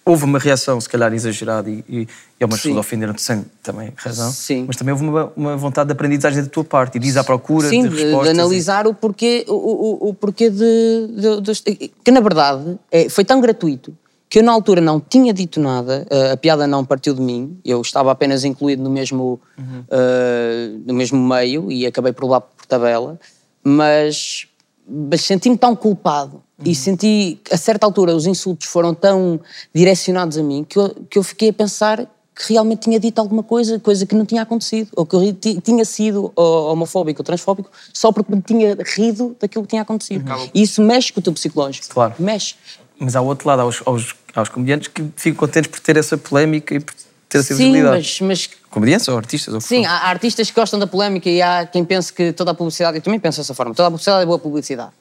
houve uma reação, se calhar, exagerada e, e, e algumas Sim. pessoas ofenderam-te sem também razão. Sim. Mas também houve uma, uma vontade de aprendizagem da tua parte e diz à procura Sim, de de, respostas. de analisar o porquê, o, o, o porquê de, de- dos- Que na verdade é, foi tão gratuito que eu na altura não tinha dito nada, eh, a piada não partiu de mim, eu estava apenas incluído no mesmo, eh, no mesmo meio e acabei por lá por tabela, mas, mas senti-me tão culpado e senti, a certa altura, os insultos foram tão direcionados a mim que eu, que eu fiquei a pensar que realmente tinha dito alguma coisa, coisa que não tinha acontecido, ou que eu tinha sido homofóbico ou transfóbico só porque me tinha rido daquilo que tinha acontecido. E isso mexe com o teu psicológico. Claro. Mexe. Mas há outro lado, aos, aos, aos comediantes que ficam contentes por ter essa polémica e por ter essa Sim, visibilidade. mas, mas Comediantes ou artistas? Ou o Sim, for. há há artistas que gostam da polémica e há quem pense que toda a publicidade, eu também penso dessa forma, toda a publicidade é boa publicidade.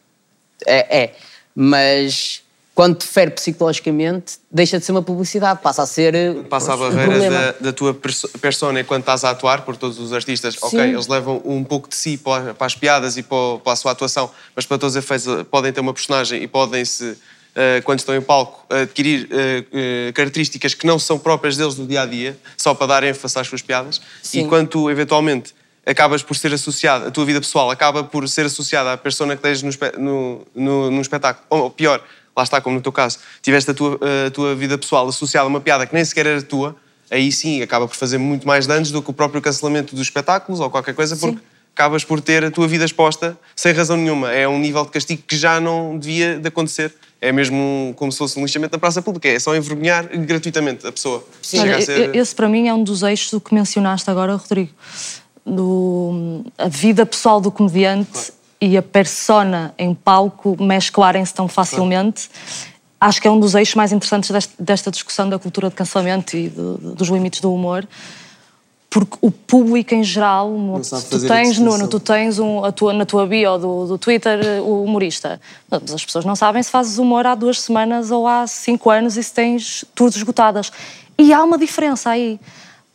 É, é. Mas quando te fere psicologicamente, deixa de ser uma publicidade, passa a ser eh, Passa a barreira da, da tua perso- persona enquanto estás a atuar, por todos os artistas, ok, Sim. eles levam um pouco de si para, para as piadas e para, para a sua atuação, mas para todos os efeitos eh, podem ter uma personagem e podem-se, eh, quando estão em palco, adquirir características que não são próprias deles do dia a dia, só para dar ênfase às suas piadas. Sim. E quando tu, eventualmente, acabas por ser associado, a tua vida pessoal acaba por ser associada à persona que tens no, no, no, num espetáculo, ou pior, lá está, como no teu caso, tiveste a tua, a tua vida pessoal associada a uma piada que nem sequer era tua, aí sim acaba por fazer muito mais danos do que o próprio cancelamento dos espetáculos ou qualquer coisa, porque acabas por ter a tua vida exposta sem razão nenhuma. É um nível de castigo que já não devia de acontecer. É mesmo como se fosse um lixamento na praça pública. É só envergonhar gratuitamente a pessoa. Chega Olha, a ser- esse para mim é um dos eixos do que mencionaste agora, Rodrigo. Do, a vida pessoal do comediante e a persona em palco mesclarem-se tão facilmente. Acho que é um dos eixos mais interessantes deste- desta discussão da cultura de cancelamento e de- dos limites do humor. Porque o público em geral, tu tens. Nuno, tu tens um, a tua, na tua bio do, do Twitter o humorista. Mas as pessoas não sabem se fazes humor há duas semanas ou há cinco anos e se tens tours esgotadas. E há uma diferença aí.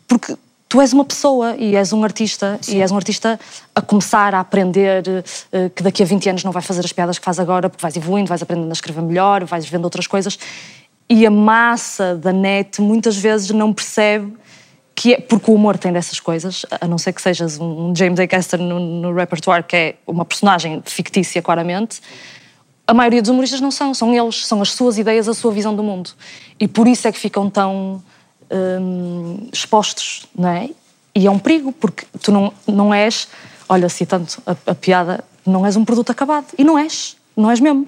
Porque tu és uma pessoa e és um artista e és um artista a começar a aprender eh, que daqui a 20 anos não vai fazer as piadas que faz agora porque vais evoluindo, vais aprendendo a escrever melhor, vais vendo outras coisas. E a massa da net muitas vezes não percebe que é, porque o humor tem dessas coisas, a não ser que sejas um James A. Caster no, no repertoire, que é uma personagem fictícia, claramente, a maioria dos humoristas não são, são eles, são as suas ideias, a sua visão do mundo. E por isso é que ficam tão hum, expostos, não é? E é um perigo, porque tu não, não és, olha, citando a, a piada, não és um produto acabado. E não és, não és mesmo.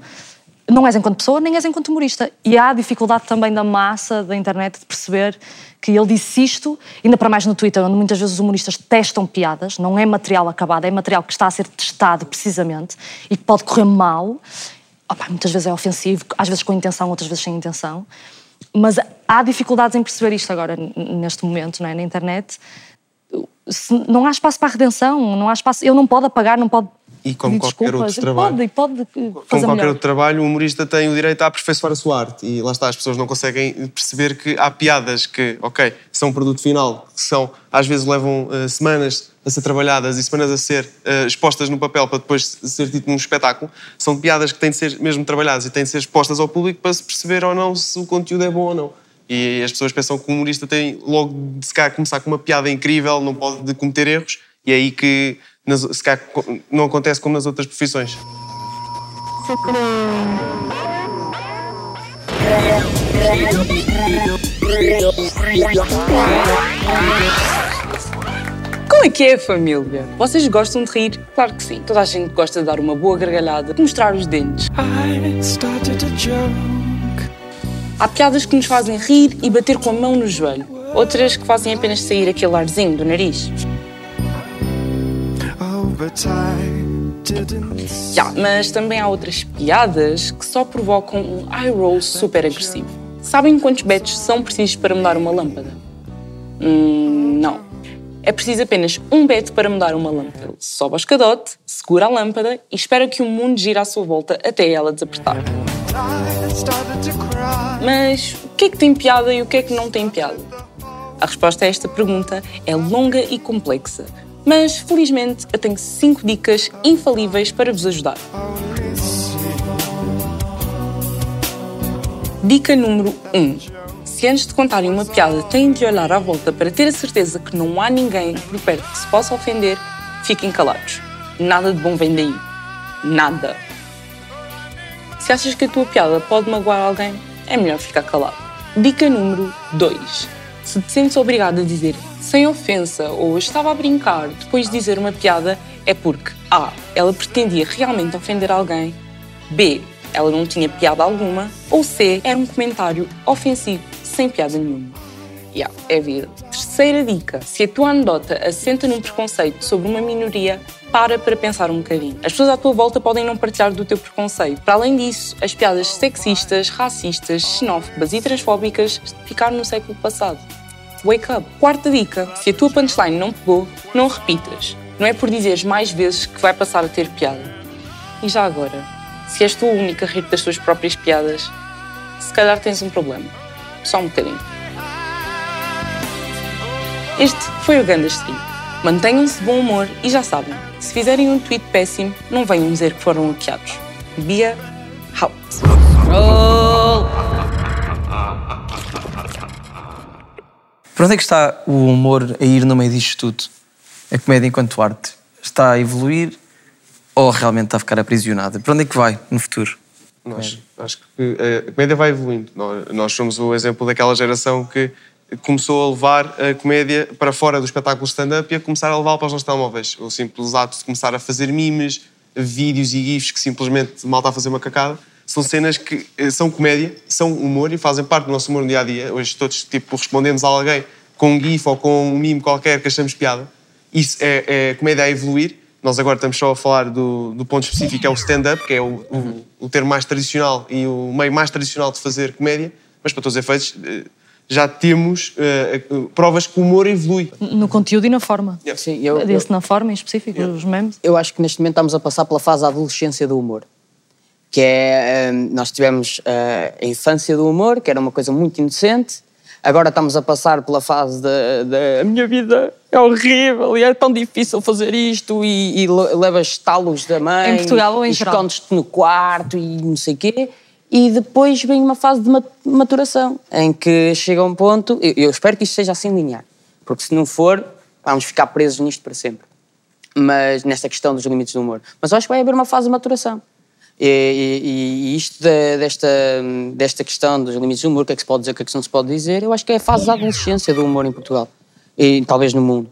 Não és enquanto pessoa, nem és enquanto humorista. E há a dificuldade também da massa da internet de perceber que ele disse isto, ainda para mais no Twitter, onde muitas vezes os humoristas testam piadas, não é material acabado, é material que está a ser testado precisamente e que pode correr mal. Opa, muitas vezes é ofensivo, às vezes com intenção, outras vezes sem intenção. Mas há dificuldades em perceber isto agora, neste momento, não é? na internet. Se não há espaço para a redenção, não há espaço. Ele não pode apagar, não pode. E como qualquer outro trabalho. Pode, pode Como qualquer melhor. outro trabalho, o humorista tem o direito a aperfeiçoar a sua arte. E lá está, as pessoas não conseguem perceber que há piadas que, ok, são um produto final, que são, às vezes levam eh, semanas a ser trabalhadas e semanas a ser eh, expostas no papel para depois ser dito num espetáculo. São piadas que têm de ser mesmo trabalhadas e têm de ser expostas ao público para se perceber ou não se o conteúdo é bom ou não. E as pessoas pensam que o humorista tem logo de se calhar, começar com uma piada incrível, não pode de cometer erros, e é aí que nas- se calhar, co- não acontece como nas outras profissões. Como é que é, família? Vocês gostam de rir? Claro que sim. Toda a gente gosta de dar uma boa gargalhada, de mostrar os dentes. Há piadas que nos fazem rir e bater com a mão no joelho. Outras que fazem apenas sair aquele arzinho do nariz. Já, mas também há outras piadas que só provocam um eye roll super agressivo. Sabem quantos betos são precisos para mudar uma lâmpada? Hum, não. É preciso apenas um beto para mudar uma lâmpada. Sobe ao escadote, segura a lâmpada e espera que o mundo gire à sua volta até ela desapertar. Mas o que é que tem piada e o que é que não tem piada? A resposta a esta pergunta é longa e complexa, mas felizmente eu tenho cinco dicas infalíveis para vos ajudar. Dica número 1. Um. Se antes de contarem uma piada têm de olhar à volta para ter a certeza que não há ninguém por perto que se possa ofender, fiquem calados. Nada de bom vem daí. Nada. Se achas que a tua piada pode magoar alguém, é melhor ficar calado. Dica número 2. Se te sentes obrigado a dizer sem ofensa ou estava a brincar depois de dizer uma piada, é porque A. Ela pretendia realmente ofender alguém, B. Ela não tinha piada alguma, ou C. Era um comentário ofensivo sem piada nenhuma. Yeah, é vida. Terceira dica: se a tua anedota assenta num preconceito sobre uma minoria, para para pensar um bocadinho. As pessoas à tua volta podem não partilhar do teu preconceito. Para além disso, as piadas sexistas, racistas, xenófobas e transfóbicas ficaram no século passado. Wake up. Quarta dica: se a tua punchline não pegou, não repitas. Não é por dizeres mais vezes que vai passar a ter piada. E já agora, se és tu a única a rir das tuas próprias piadas, se calhar tens um problema. Só um bocadinho. Este foi o Ganda Stream. Mantenham-se de bom humor e já sabem, se fizerem um tweet péssimo, não venham dizer que foram hackeados. Bia out. Para onde é que está o humor a ir no meio disto tudo? A comédia enquanto arte está a evoluir ou realmente está a ficar aprisionada? Para onde é que vai no futuro? Nós, acho que eh, a comédia vai evoluindo. Nós, nós somos o exemplo daquela geração que começou a levar a comédia para fora do espetáculo stand-up e a começar a levá-lo para os nossos telemóveis. O simples ato de começar a fazer memes, vídeos e gifs que simplesmente mal está a fazer uma cacada, são cenas que eh, são comédia, são humor e fazem parte do nosso humor no dia a dia. Hoje todos tipo, respondemos a alguém com um gif ou com um meme qualquer que achamos piada. Isso é, é comédia a evoluir. Nós agora estamos só a falar do, do ponto específico, que é o stand-up, que é o, o, o termo mais tradicional e o meio mais tradicional de fazer comédia. Mas para todos os efeitos, eh, já temos eh, provas que o humor evolui. No conteúdo e na forma. Sim, eu, Desse na forma em específico, os memes. eu acho que neste momento estamos a passar pela fase da adolescência do humor. Que é, eh, nós tivemos a infância do humor, que era uma coisa muito inocente. Agora estamos a passar pela fase da, minha vida é horrível e é tão difícil fazer isto e, e le- levas talos da mãe. Em Portugal ou em e geral? escondes-te no quarto e não sei o quê. E depois vem uma fase de ma- maturação, em que chega um ponto, eu, espero que isto seja assim linear, porque se não for, vamos ficar presos nisto para sempre. Mas nesta questão dos limites do humor. Mas eu acho que vai haver uma fase de maturação. E, e- e isto da- desta, desta questão dos limites do humor, o que é que se pode dizer, o que é que não se pode dizer, eu acho que é a fase da adolescência do humor em Portugal. E talvez no mundo.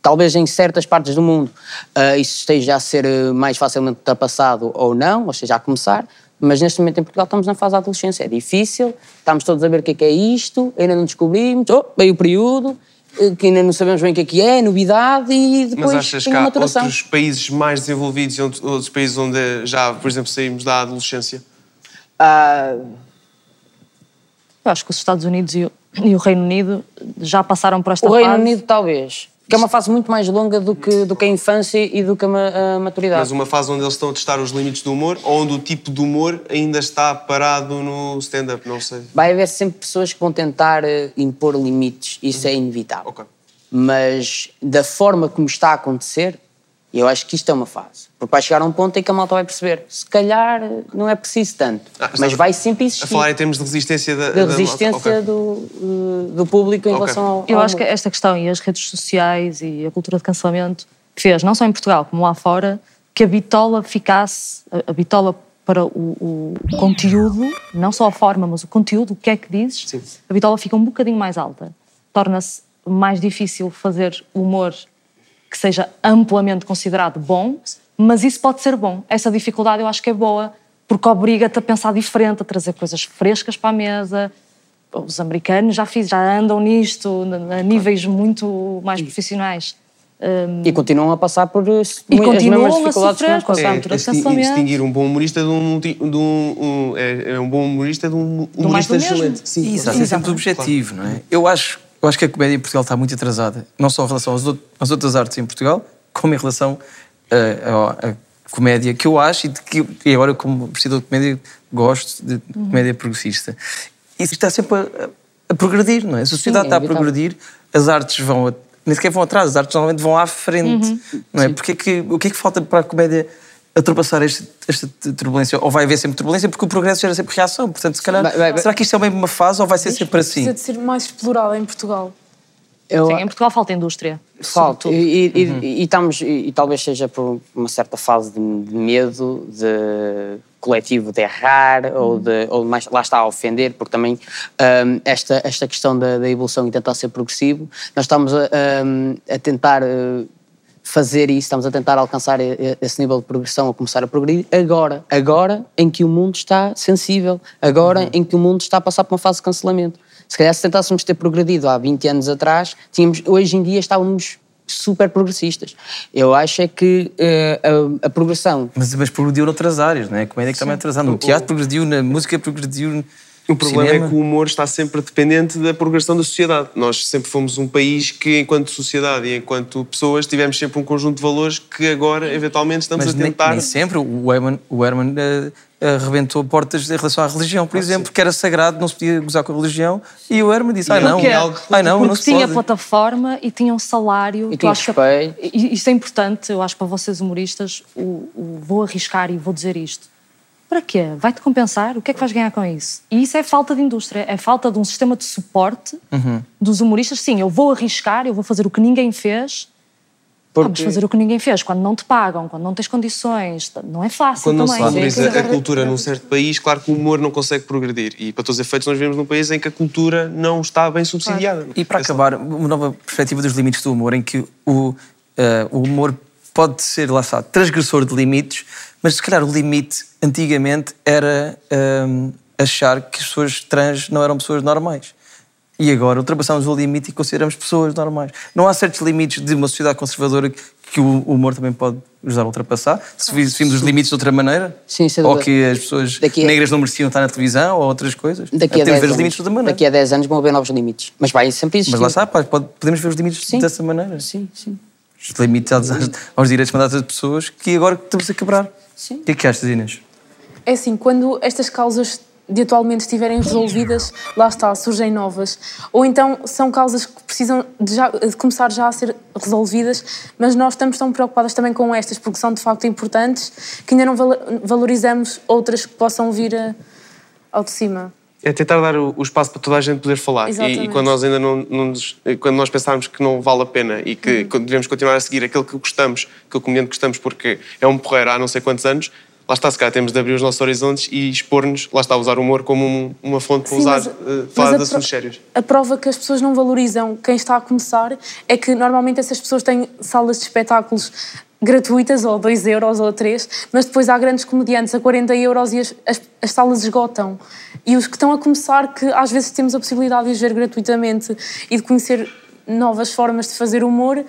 Talvez em certas partes do mundo ah, isso esteja a ser eh, mais facilmente ultrapassado ou não, ou esteja a começar, mas neste momento em Portugal estamos na fase da adolescência. É difícil, estamos todos a ver o que é que é isto, ainda não descobrimos, oh, veio o período, eh, que ainda não sabemos bem o que é que é, novidade, e depois Mas achas que tem a há maturação. outros países mais desenvolvidos e outros- países onde já, por exemplo, saímos da adolescência? Ah, Eu acho que os Estados Unidos e o, e o Reino Unido já passaram por esta o Reino fase. Unido, talvez. Que é uma fase muito mais longa do que, do que a infância e do que a, ma- a maturidade. Mas uma fase onde eles estão a testar os limites do humor ou onde o tipo de humor ainda está parado no stand-up, não sei. Vai haver sempre pessoas que vão tentar eh, impor limites, isso é inevitável. Mas da forma como está a acontecer, eu acho que isto é uma fase. Porque vai chegar a um ponto em que a malta vai perceber, se calhar eh, não é preciso tanto, Ah, mas vai sempre A existir. falar em termos de resistência da, da resistência Ok. do, eh, do público em Ok. relação ao. Eu ao acho que esta questão e as redes sociais e a cultura de cancelamento fez, não só em Portugal como lá fora, que a bitola ficasse, a, a bitola para o, o conteúdo, não só a forma, mas o conteúdo, o que é que dizes, a bitola fica um bocadinho mais alta. Torna-se mais difícil fazer humor que seja amplamente considerado bom, mas isso pode ser bom. Essa dificuldade eu acho que é boa, porque obriga-te a pensar diferente, a trazer coisas frescas para a mesa. Os americanos já, fiz, já andam nisto a níveis muito mais profissionais. Um, E continuam a passar por as E continuam a dificuldades que sofrer nós com a passamos. cultura de distin- cancelamento. distinguir um bom humorista de um, de um, um- é, é um bom humorista de um humorista do mesmo. excelente. Sim, Isso, claro. é sempre objetivo, não é? Eu acho, eu acho que a comédia em Portugal está muito atrasada, não só em relação às, out- às outras artes em Portugal, como em relação eh, à, comédia, que eu acho, e, que, e agora como vestidor de comédia, gosto de comédia progressista. Isso está sempre a, a progredir, não é? A sociedade Sim, é está a progredir, as artes vão, nem sequer vão atrás, as artes normalmente vão à frente, Uhum. não é? Porque é que, o que é que falta para a comédia ultrapassar este- esta turbulência? Ou vai haver sempre turbulência? Porque o progresso gera sempre reação. Portanto, se calhar, Vai- vai- vai- será que isto é mesmo uma fase ou vai ser sempre assim? Precisa de ser mais explorada em Portugal. Eu- Sim, em Portugal falta indústria. Falta. E, e- Uhum. e- estamos, e, e talvez seja por uma certa fase de, de medo de coletivo de errar Uhum. ou de ou mais, lá está a ofender, porque também hum, esta, esta questão da, da evolução e tentar ser progressivo, nós estamos a, hum, a tentar uh, fazer isso, estamos a tentar alcançar esse nível de progressão, a começar a progredir agora, agora em que o mundo está sensível, agora Uhum. em que o mundo está a passar por uma fase de cancelamento. Se calhar se tentássemos ter progredido há 20 anos atrás, tínhamos, hoje em dia estávamos super progressistas. Eu acho é que eh, a, a progressão Mas, mas progrediu noutras áreas, não é? A comédia que também é atrasada. No teatro progrediu, na música progrediu. O problema cinema. é que o humor está sempre dependente da progressão da sociedade. Nós sempre fomos um país que, enquanto sociedade e enquanto pessoas, tivemos sempre um conjunto de valores que agora, eventualmente, estamos Mas a nem, tentar. nem sempre. O Herman, o Herman eh, eh, rebentou portas em relação à religião, por exemplo, que era sagrado, não se podia gozar com a religião. E o Herman disse: Ah, não, Porquê? ai, não, Porque não se tinha pode. plataforma e tinha um salário. E que tinha que- respeito. e Isto é importante, eu acho, para vocês humoristas, o, o vou arriscar e vou dizer isto. Para quê? Vai-te compensar? O que é que vais ganhar com isso? E isso é falta de indústria, é falta de um sistema de suporte Uhum. dos humoristas. Sim, eu vou arriscar, eu vou fazer o que ninguém fez. Vamos Porque- fazer o que ninguém fez. Quando não te pagam, quando não tens condições, não é fácil Quando não se valoriza Sim. a cultura num certo país, claro que o humor não consegue progredir. E, para todos os efeitos, nós vivemos num país em que a cultura não está bem subsidiada. E para acabar, uma nova perspectiva dos limites do humor, em que o, eh, o humor pode ser, lá está, transgressor de limites, mas se calhar o limite antigamente era ehm, achar que as pessoas trans não eram pessoas normais. E agora ultrapassamos o limite e consideramos pessoas normais. Não há certos limites de uma sociedade conservadora que o humor também pode ajudar a ultrapassar? Se vi- se vimos os limites de outra maneira? Sim, sem Ou que as pessoas a- negras não mereciam estar na televisão ou outras coisas? daqui a, Temos 10 de ver os limites de outra maneira. daqui a 10 anos vão haver novos limites. Mas vai sempre existir. Mas lá está, pode- podemos ver os limites dessa maneira. Sim, sim. Os limites aos, (laughs) aos direitos mandatos de pessoas que agora estamos a quebrar. Sim. O que é que achas, Inês? É assim, quando estas causas de atualmente estiverem resolvidas, lá está, surgem novas. Ou então são causas que precisam de, já- de começar já a ser resolvidas, mas nós estamos tão preocupadas também com estas, porque são de facto importantes, que ainda não val- valorizamos outras que possam vir a- ao de cima. É tentar dar o, o espaço para toda a gente poder falar. E, e quando nós ainda não, não nos- quando nós pensarmos que não vale a pena e que Uhum. devemos continuar a seguir aquele que gostamos, aquele comediante que gostamos porque é um porreiro há não sei quantos anos, lá está, se calhar temos de abrir os nossos horizontes e expor-nos, lá está, usar o humor como um- uma fonte para Sim, usar, mas- eh, mas falar a de assuntos sérios. A prova que as pessoas não valorizam quem está a começar é que normalmente essas pessoas têm salas de espetáculos gratuitas, ou 2 euros ou 3, mas depois há grandes comediantes a 40 euros e as, as, as salas esgotam. E os que estão a começar, que às vezes temos a possibilidade de os ver gratuitamente e de conhecer novas formas de fazer humor,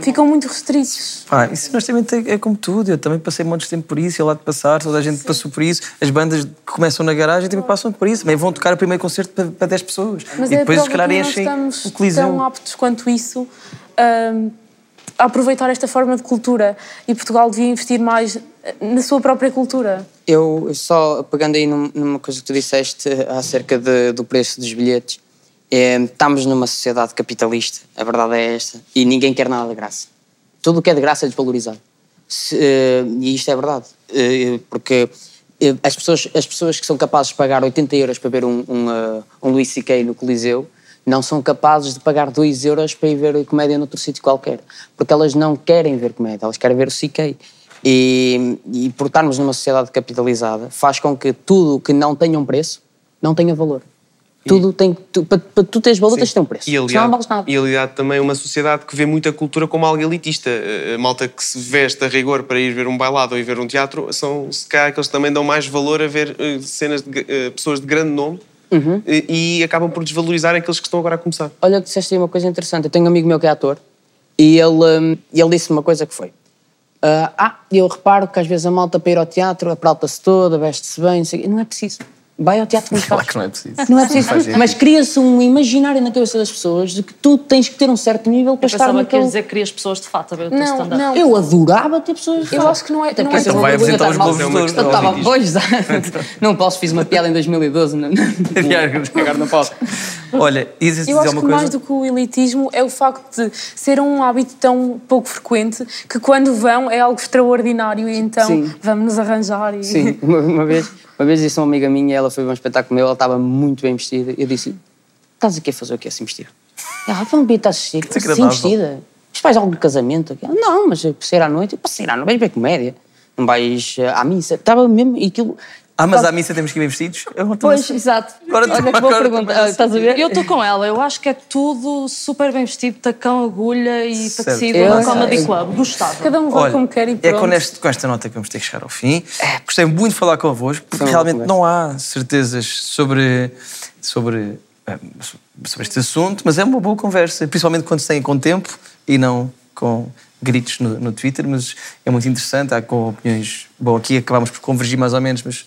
ficam muito restritos. Pá, isso também tem- é como tudo. Eu também passei montes de tempo por isso, eu lá de passar, toda a gente passou por isso. As bandas que começam na garagem também passam por isso. Também vão tocar o primeiro concerto para, para 10 pessoas. Mas e é depois, se calhar, enchem estamos o coliseu. tão aptos quanto isso a aproveitar esta forma de cultura e Portugal devia investir mais eh, na sua própria cultura. Eu só pegando aí num- numa coisa que tu disseste acerca de- do preço dos bilhetes, é, estamos numa sociedade capitalista, a verdade é esta, e ninguém quer nada de graça. Tudo o que é de graça é desvalorizado. Se, eh, e isto é verdade, eh, porque eh, as pessoas, as pessoas que são capazes de pagar 80 euros para ver um, um, eh, um Luís C.K. no Coliseu não são capazes de pagar 2 euros para ir ver comédia noutro sítio qualquer, porque elas não querem ver comédia, elas querem ver o C.K. E, e por estarmos numa sociedade capitalizada, faz com que tudo que não tenha um preço não tenha valor. Tudo tem, tu, para, para tu teres valor, tens de ter um preço. E não aliado, vales nada. e aliado também uma sociedade que vê muita cultura como algo elitista. A malta que se veste a rigor para ir ver um bailado ou ir ver um teatro são, se calhar, aqueles que também dão mais valor a ver eh, cenas de eh, pessoas de grande nome Uhum. e, e acabam por desvalorizar aqueles que estão agora a começar. Olha, que disseste aí uma coisa interessante. Eu tenho um amigo meu que é ator e ele, hum, ele disse uma coisa que foi: ah, ah, eu reparo que às vezes a malta para ir ao teatro apralta-se toda, veste-se bem, não sei não é preciso. Vai ao teatro (laughs) muito Claro que não é preciso. Não é preciso. Sentido. Mas cria-se um imaginário na cabeça das pessoas de que tu tens que ter um certo nível para Eu estar pensava que naquele... ias dizer que querias pessoas de fato a ver o teu Não, stand-up. não. Eu adorava ter pessoas de Eu acho que não é- Até não é essa tão- Vai apresentar os Globos Eu não, pois, (laughs) não posso, fiz uma piada em 2012, (laughs) não, agora não posso. Olha, dizer Eu acho uma que coisa? mais do que o elitismo é o facto de ser um hábito tão pouco frequente que quando vão é algo extraordinário e então Sim. vamos nos arranjar e... Sim, (laughs) uma, uma vez, uma vez disse uma amiga minha, ela foi ver um espetáculo meu, ela estava muito bem vestida. Eu disse: Estás aqui a fazer o quê assim vestida? Ela, vamos vir, estás vestida. Assim vestida? Mas vais a algum casamento? aqui?" Ela, Não, mas para sair à noite. Posso sair à noite, vais ver comédia. Não vais eh, à missa. Estava mesmo. E aquilo. Ah, mas à missa temos que ir bem vestidos? Eu não estou a- Pois, exato. Agora Olha que boa pergunta. Ah, Estás a ver? Eu estou com ela. Eu acho que é tudo super bem vestido, tacão, agulha e tecido Eu na. Comedy Club. Gostava. Cada um vai Olha, como quer e é pronto. com, este- com esta nota que vamos ter que chegar ao fim. Gostei muito de falar convosco, porque realmente não há certezas sobre, sobre, eh, sobre este assunto, mas é uma boa conversa, principalmente quando se tem com tempo e não com gritos no, no Twitter, mas é muito interessante, há com opiniões... Bom, aqui acabámos por convergir mais ou menos, mas,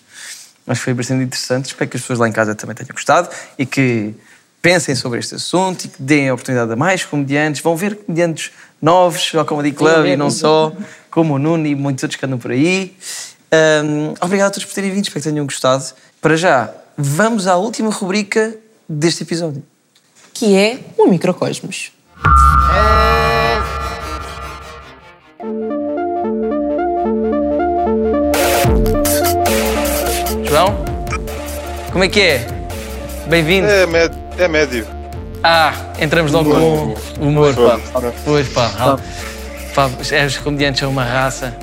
mas foi bastante interessante. Espero que as pessoas lá em casa também tenham gostado e que pensem sobre este assunto e que deem a oportunidade a mais comediantes. Vão ver comediantes novos ao Comedy Club e não só, como o Nuno e muitos outros que andam por aí. Hum, obrigado a todos por terem vindo, espero que tenham gostado. Para já, vamos à última rubrica deste episódio. Que é o microcosmos. João, como é que é? Bem-vindo. É, médio. É médio. Ah, entramos logo Humor. com o humor, pá. Pois, pá. ah, pá os comediantes são uma raça.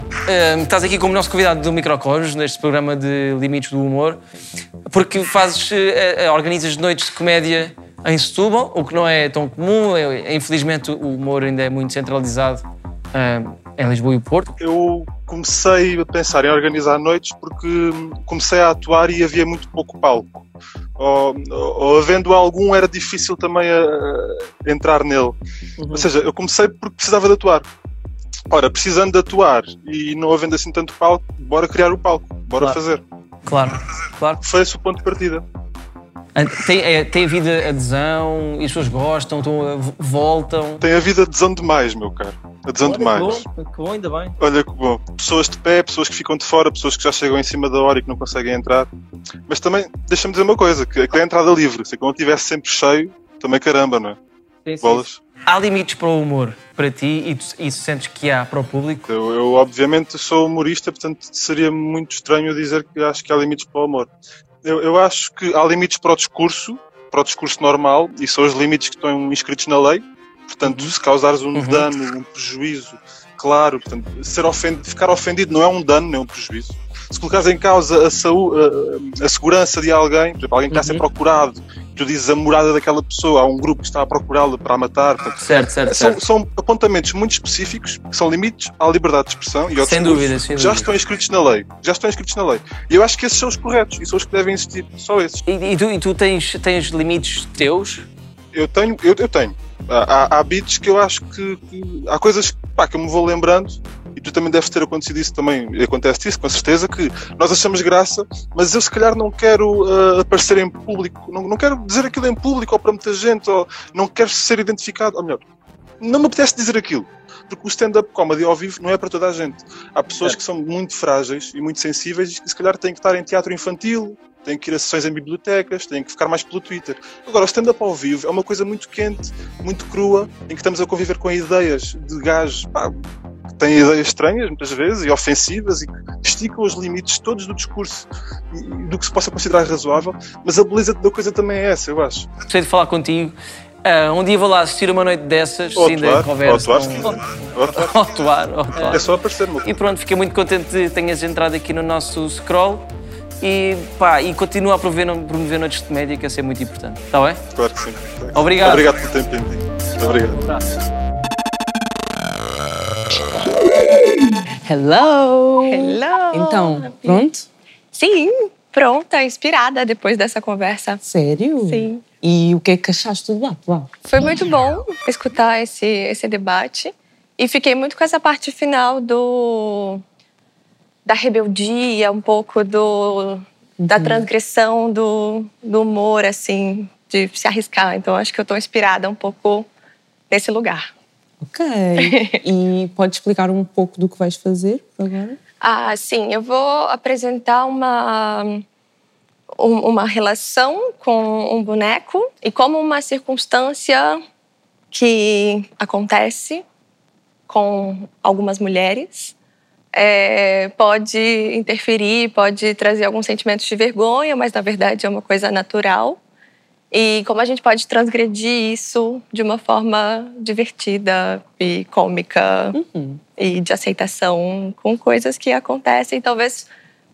Hum, estás aqui como nosso convidado do Microcosmos, neste programa de Limites do Humor, porque fazes, eh, eh, organizas noites de comédia em Setúbal, o que não é tão comum. É- infelizmente, o humor ainda é muito centralizado hum, em Lisboa e Porto. Eu comecei a pensar em organizar noites porque comecei a atuar e havia muito pouco palco. Ou, ou havendo algum, era difícil também a, a entrar nele. Ou seja, eu comecei porque precisava de atuar. Ora, precisando de atuar e não havendo assim tanto palco, bora criar o palco, bora Claro. fazer. Claro, claro. Foi esse o ponto de partida. Ah, Tem, é, tem havido adesão e as pessoas gostam, estão, a- voltam. Tem havido adesão demais, meu caro. Adesão demais. Que bom, ainda bem. Olha que bom. Pessoas de pé, pessoas que ficam de fora, pessoas que já chegam em cima da hora e que não conseguem entrar. Mas também, deixa-me dizer uma coisa, que aquilo é entrada livre. Se quando estivesse sempre cheio, também caramba, não é? Bolas. Há limites para o humor para ti e tu, e sentes que há para o público? Eu, eu, obviamente sou humorista, portanto seria muito estranho dizer que acho que há limites para o amor. Eu, eu acho que há limites para o discurso, para o discurso normal, e são os limites que estão inscritos na lei. Portanto, se causares um dano, um prejuízo, claro, portanto, ser ofendido, ficar ofendido não é um dano, nem um prejuízo. Se colocares em causa a, saúde, a, a segurança de alguém, por exemplo, alguém que está a ser procurado, tu dizes a morada daquela pessoa, há um grupo que está a procurá-lo para a matar. portanto, Certo, certo, são, certo. são apontamentos muito específicos que são limites à liberdade de expressão e Sem dúvida, sem já dúvida. estão inscritos na lei. Já estão inscritos na lei. E eu acho que esses são os corretos e são os que devem existir. Só esses. E, e tu, e tu tens, tens limites teus? Eu tenho, eu, eu tenho. Há, há- há beats que eu acho que, que- há coisas pá, que eu me vou lembrando e tu também deves ter acontecido isso também, acontece isso com certeza, que nós achamos graça, mas eu se calhar não quero ah, aparecer em público, não, não quero dizer aquilo em público ou para muita gente, ou não quero ser identificado, ou melhor, não me apetece dizer aquilo. Porque o stand-up comedy ao vivo não é para toda a gente. Há pessoas que são muito frágeis e muito sensíveis e se calhar têm que estar em teatro infantil, têm que ir a sessões em bibliotecas, têm que ficar mais pelo Twitter. Agora, o stand-up ao vivo é uma coisa muito quente, muito crua, em que estamos a conviver com ideias de gajos têm ideias estranhas, muitas vezes, e ofensivas, e esticam os limites todos do discurso e do que se possa considerar razoável, mas a beleza da coisa também é essa, eu acho. Gostei de falar contigo. Ah, um dia vou lá assistir uma noite dessas, Ou sim, da conversa. ou atuar. Ou atuar. É só aparecer, meu E pronto, fiquei muito contente de tenhas entrado aqui no nosso scroll. E pá, e continua a promover, promover noites de comédia, que é muito importante. Está bem? Claro que sim. Obrigado. Obrigado pelo tempo. Muito obrigado. Hello! Hello! Então, pronto? Sim, pronta, inspirada depois dessa conversa. Sério? Sim. E o que é que achaste do lá? Foi muito bom escutar esse, esse debate e fiquei muito com essa parte final do da rebeldia, um pouco do da transgressão do, do humor, assim, de se arriscar. Então acho que eu estou inspirada um pouco nesse lugar. Ok. (laughs) e pode explicar um pouco do que vais fazer agora? Ah, sim, eu vou apresentar uma um- uma relação com um boneco e como uma circunstância que acontece com algumas mulheres é, pode interferir, pode trazer alguns sentimentos de vergonha, mas na verdade é uma coisa natural. E como a gente pode transgredir isso de uma forma divertida e cômica e de aceitação com coisas que acontecem, talvez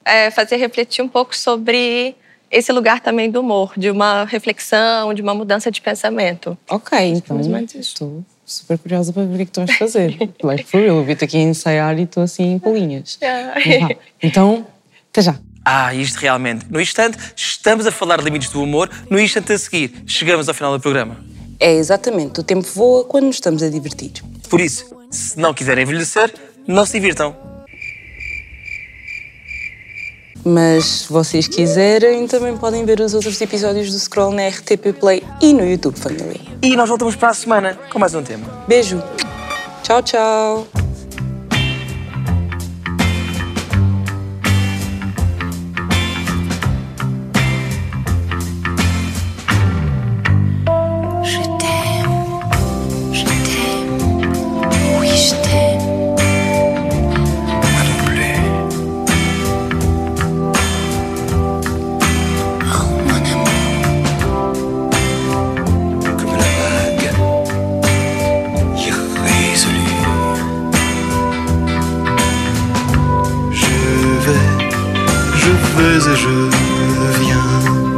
é, fazer refletir um pouco sobre esse lugar também do humor, de uma reflexão, de uma mudança de pensamento. Ok, então estou super curiosa para ver o que é tu vais fazer. like, for real, vi-te aqui ensaiar e estou assim em (laughs) polinhas. Mas vá, Então, até já. Ah, isto realmente. No instante, estamos a falar de limites do humor. No instante a seguir, chegamos ao final do programa. É exatamente, o tempo voa quando nos estamos a divertir. Por isso, se não quiserem envelhecer, não se divirtam. Mas se vocês quiserem, também podem ver os outros episódios do Scroll na RTP Play e no YouTube Família. E nós voltamos para a semana com mais um tema. Beijo. Tchau, tchau. Je vais et je viens.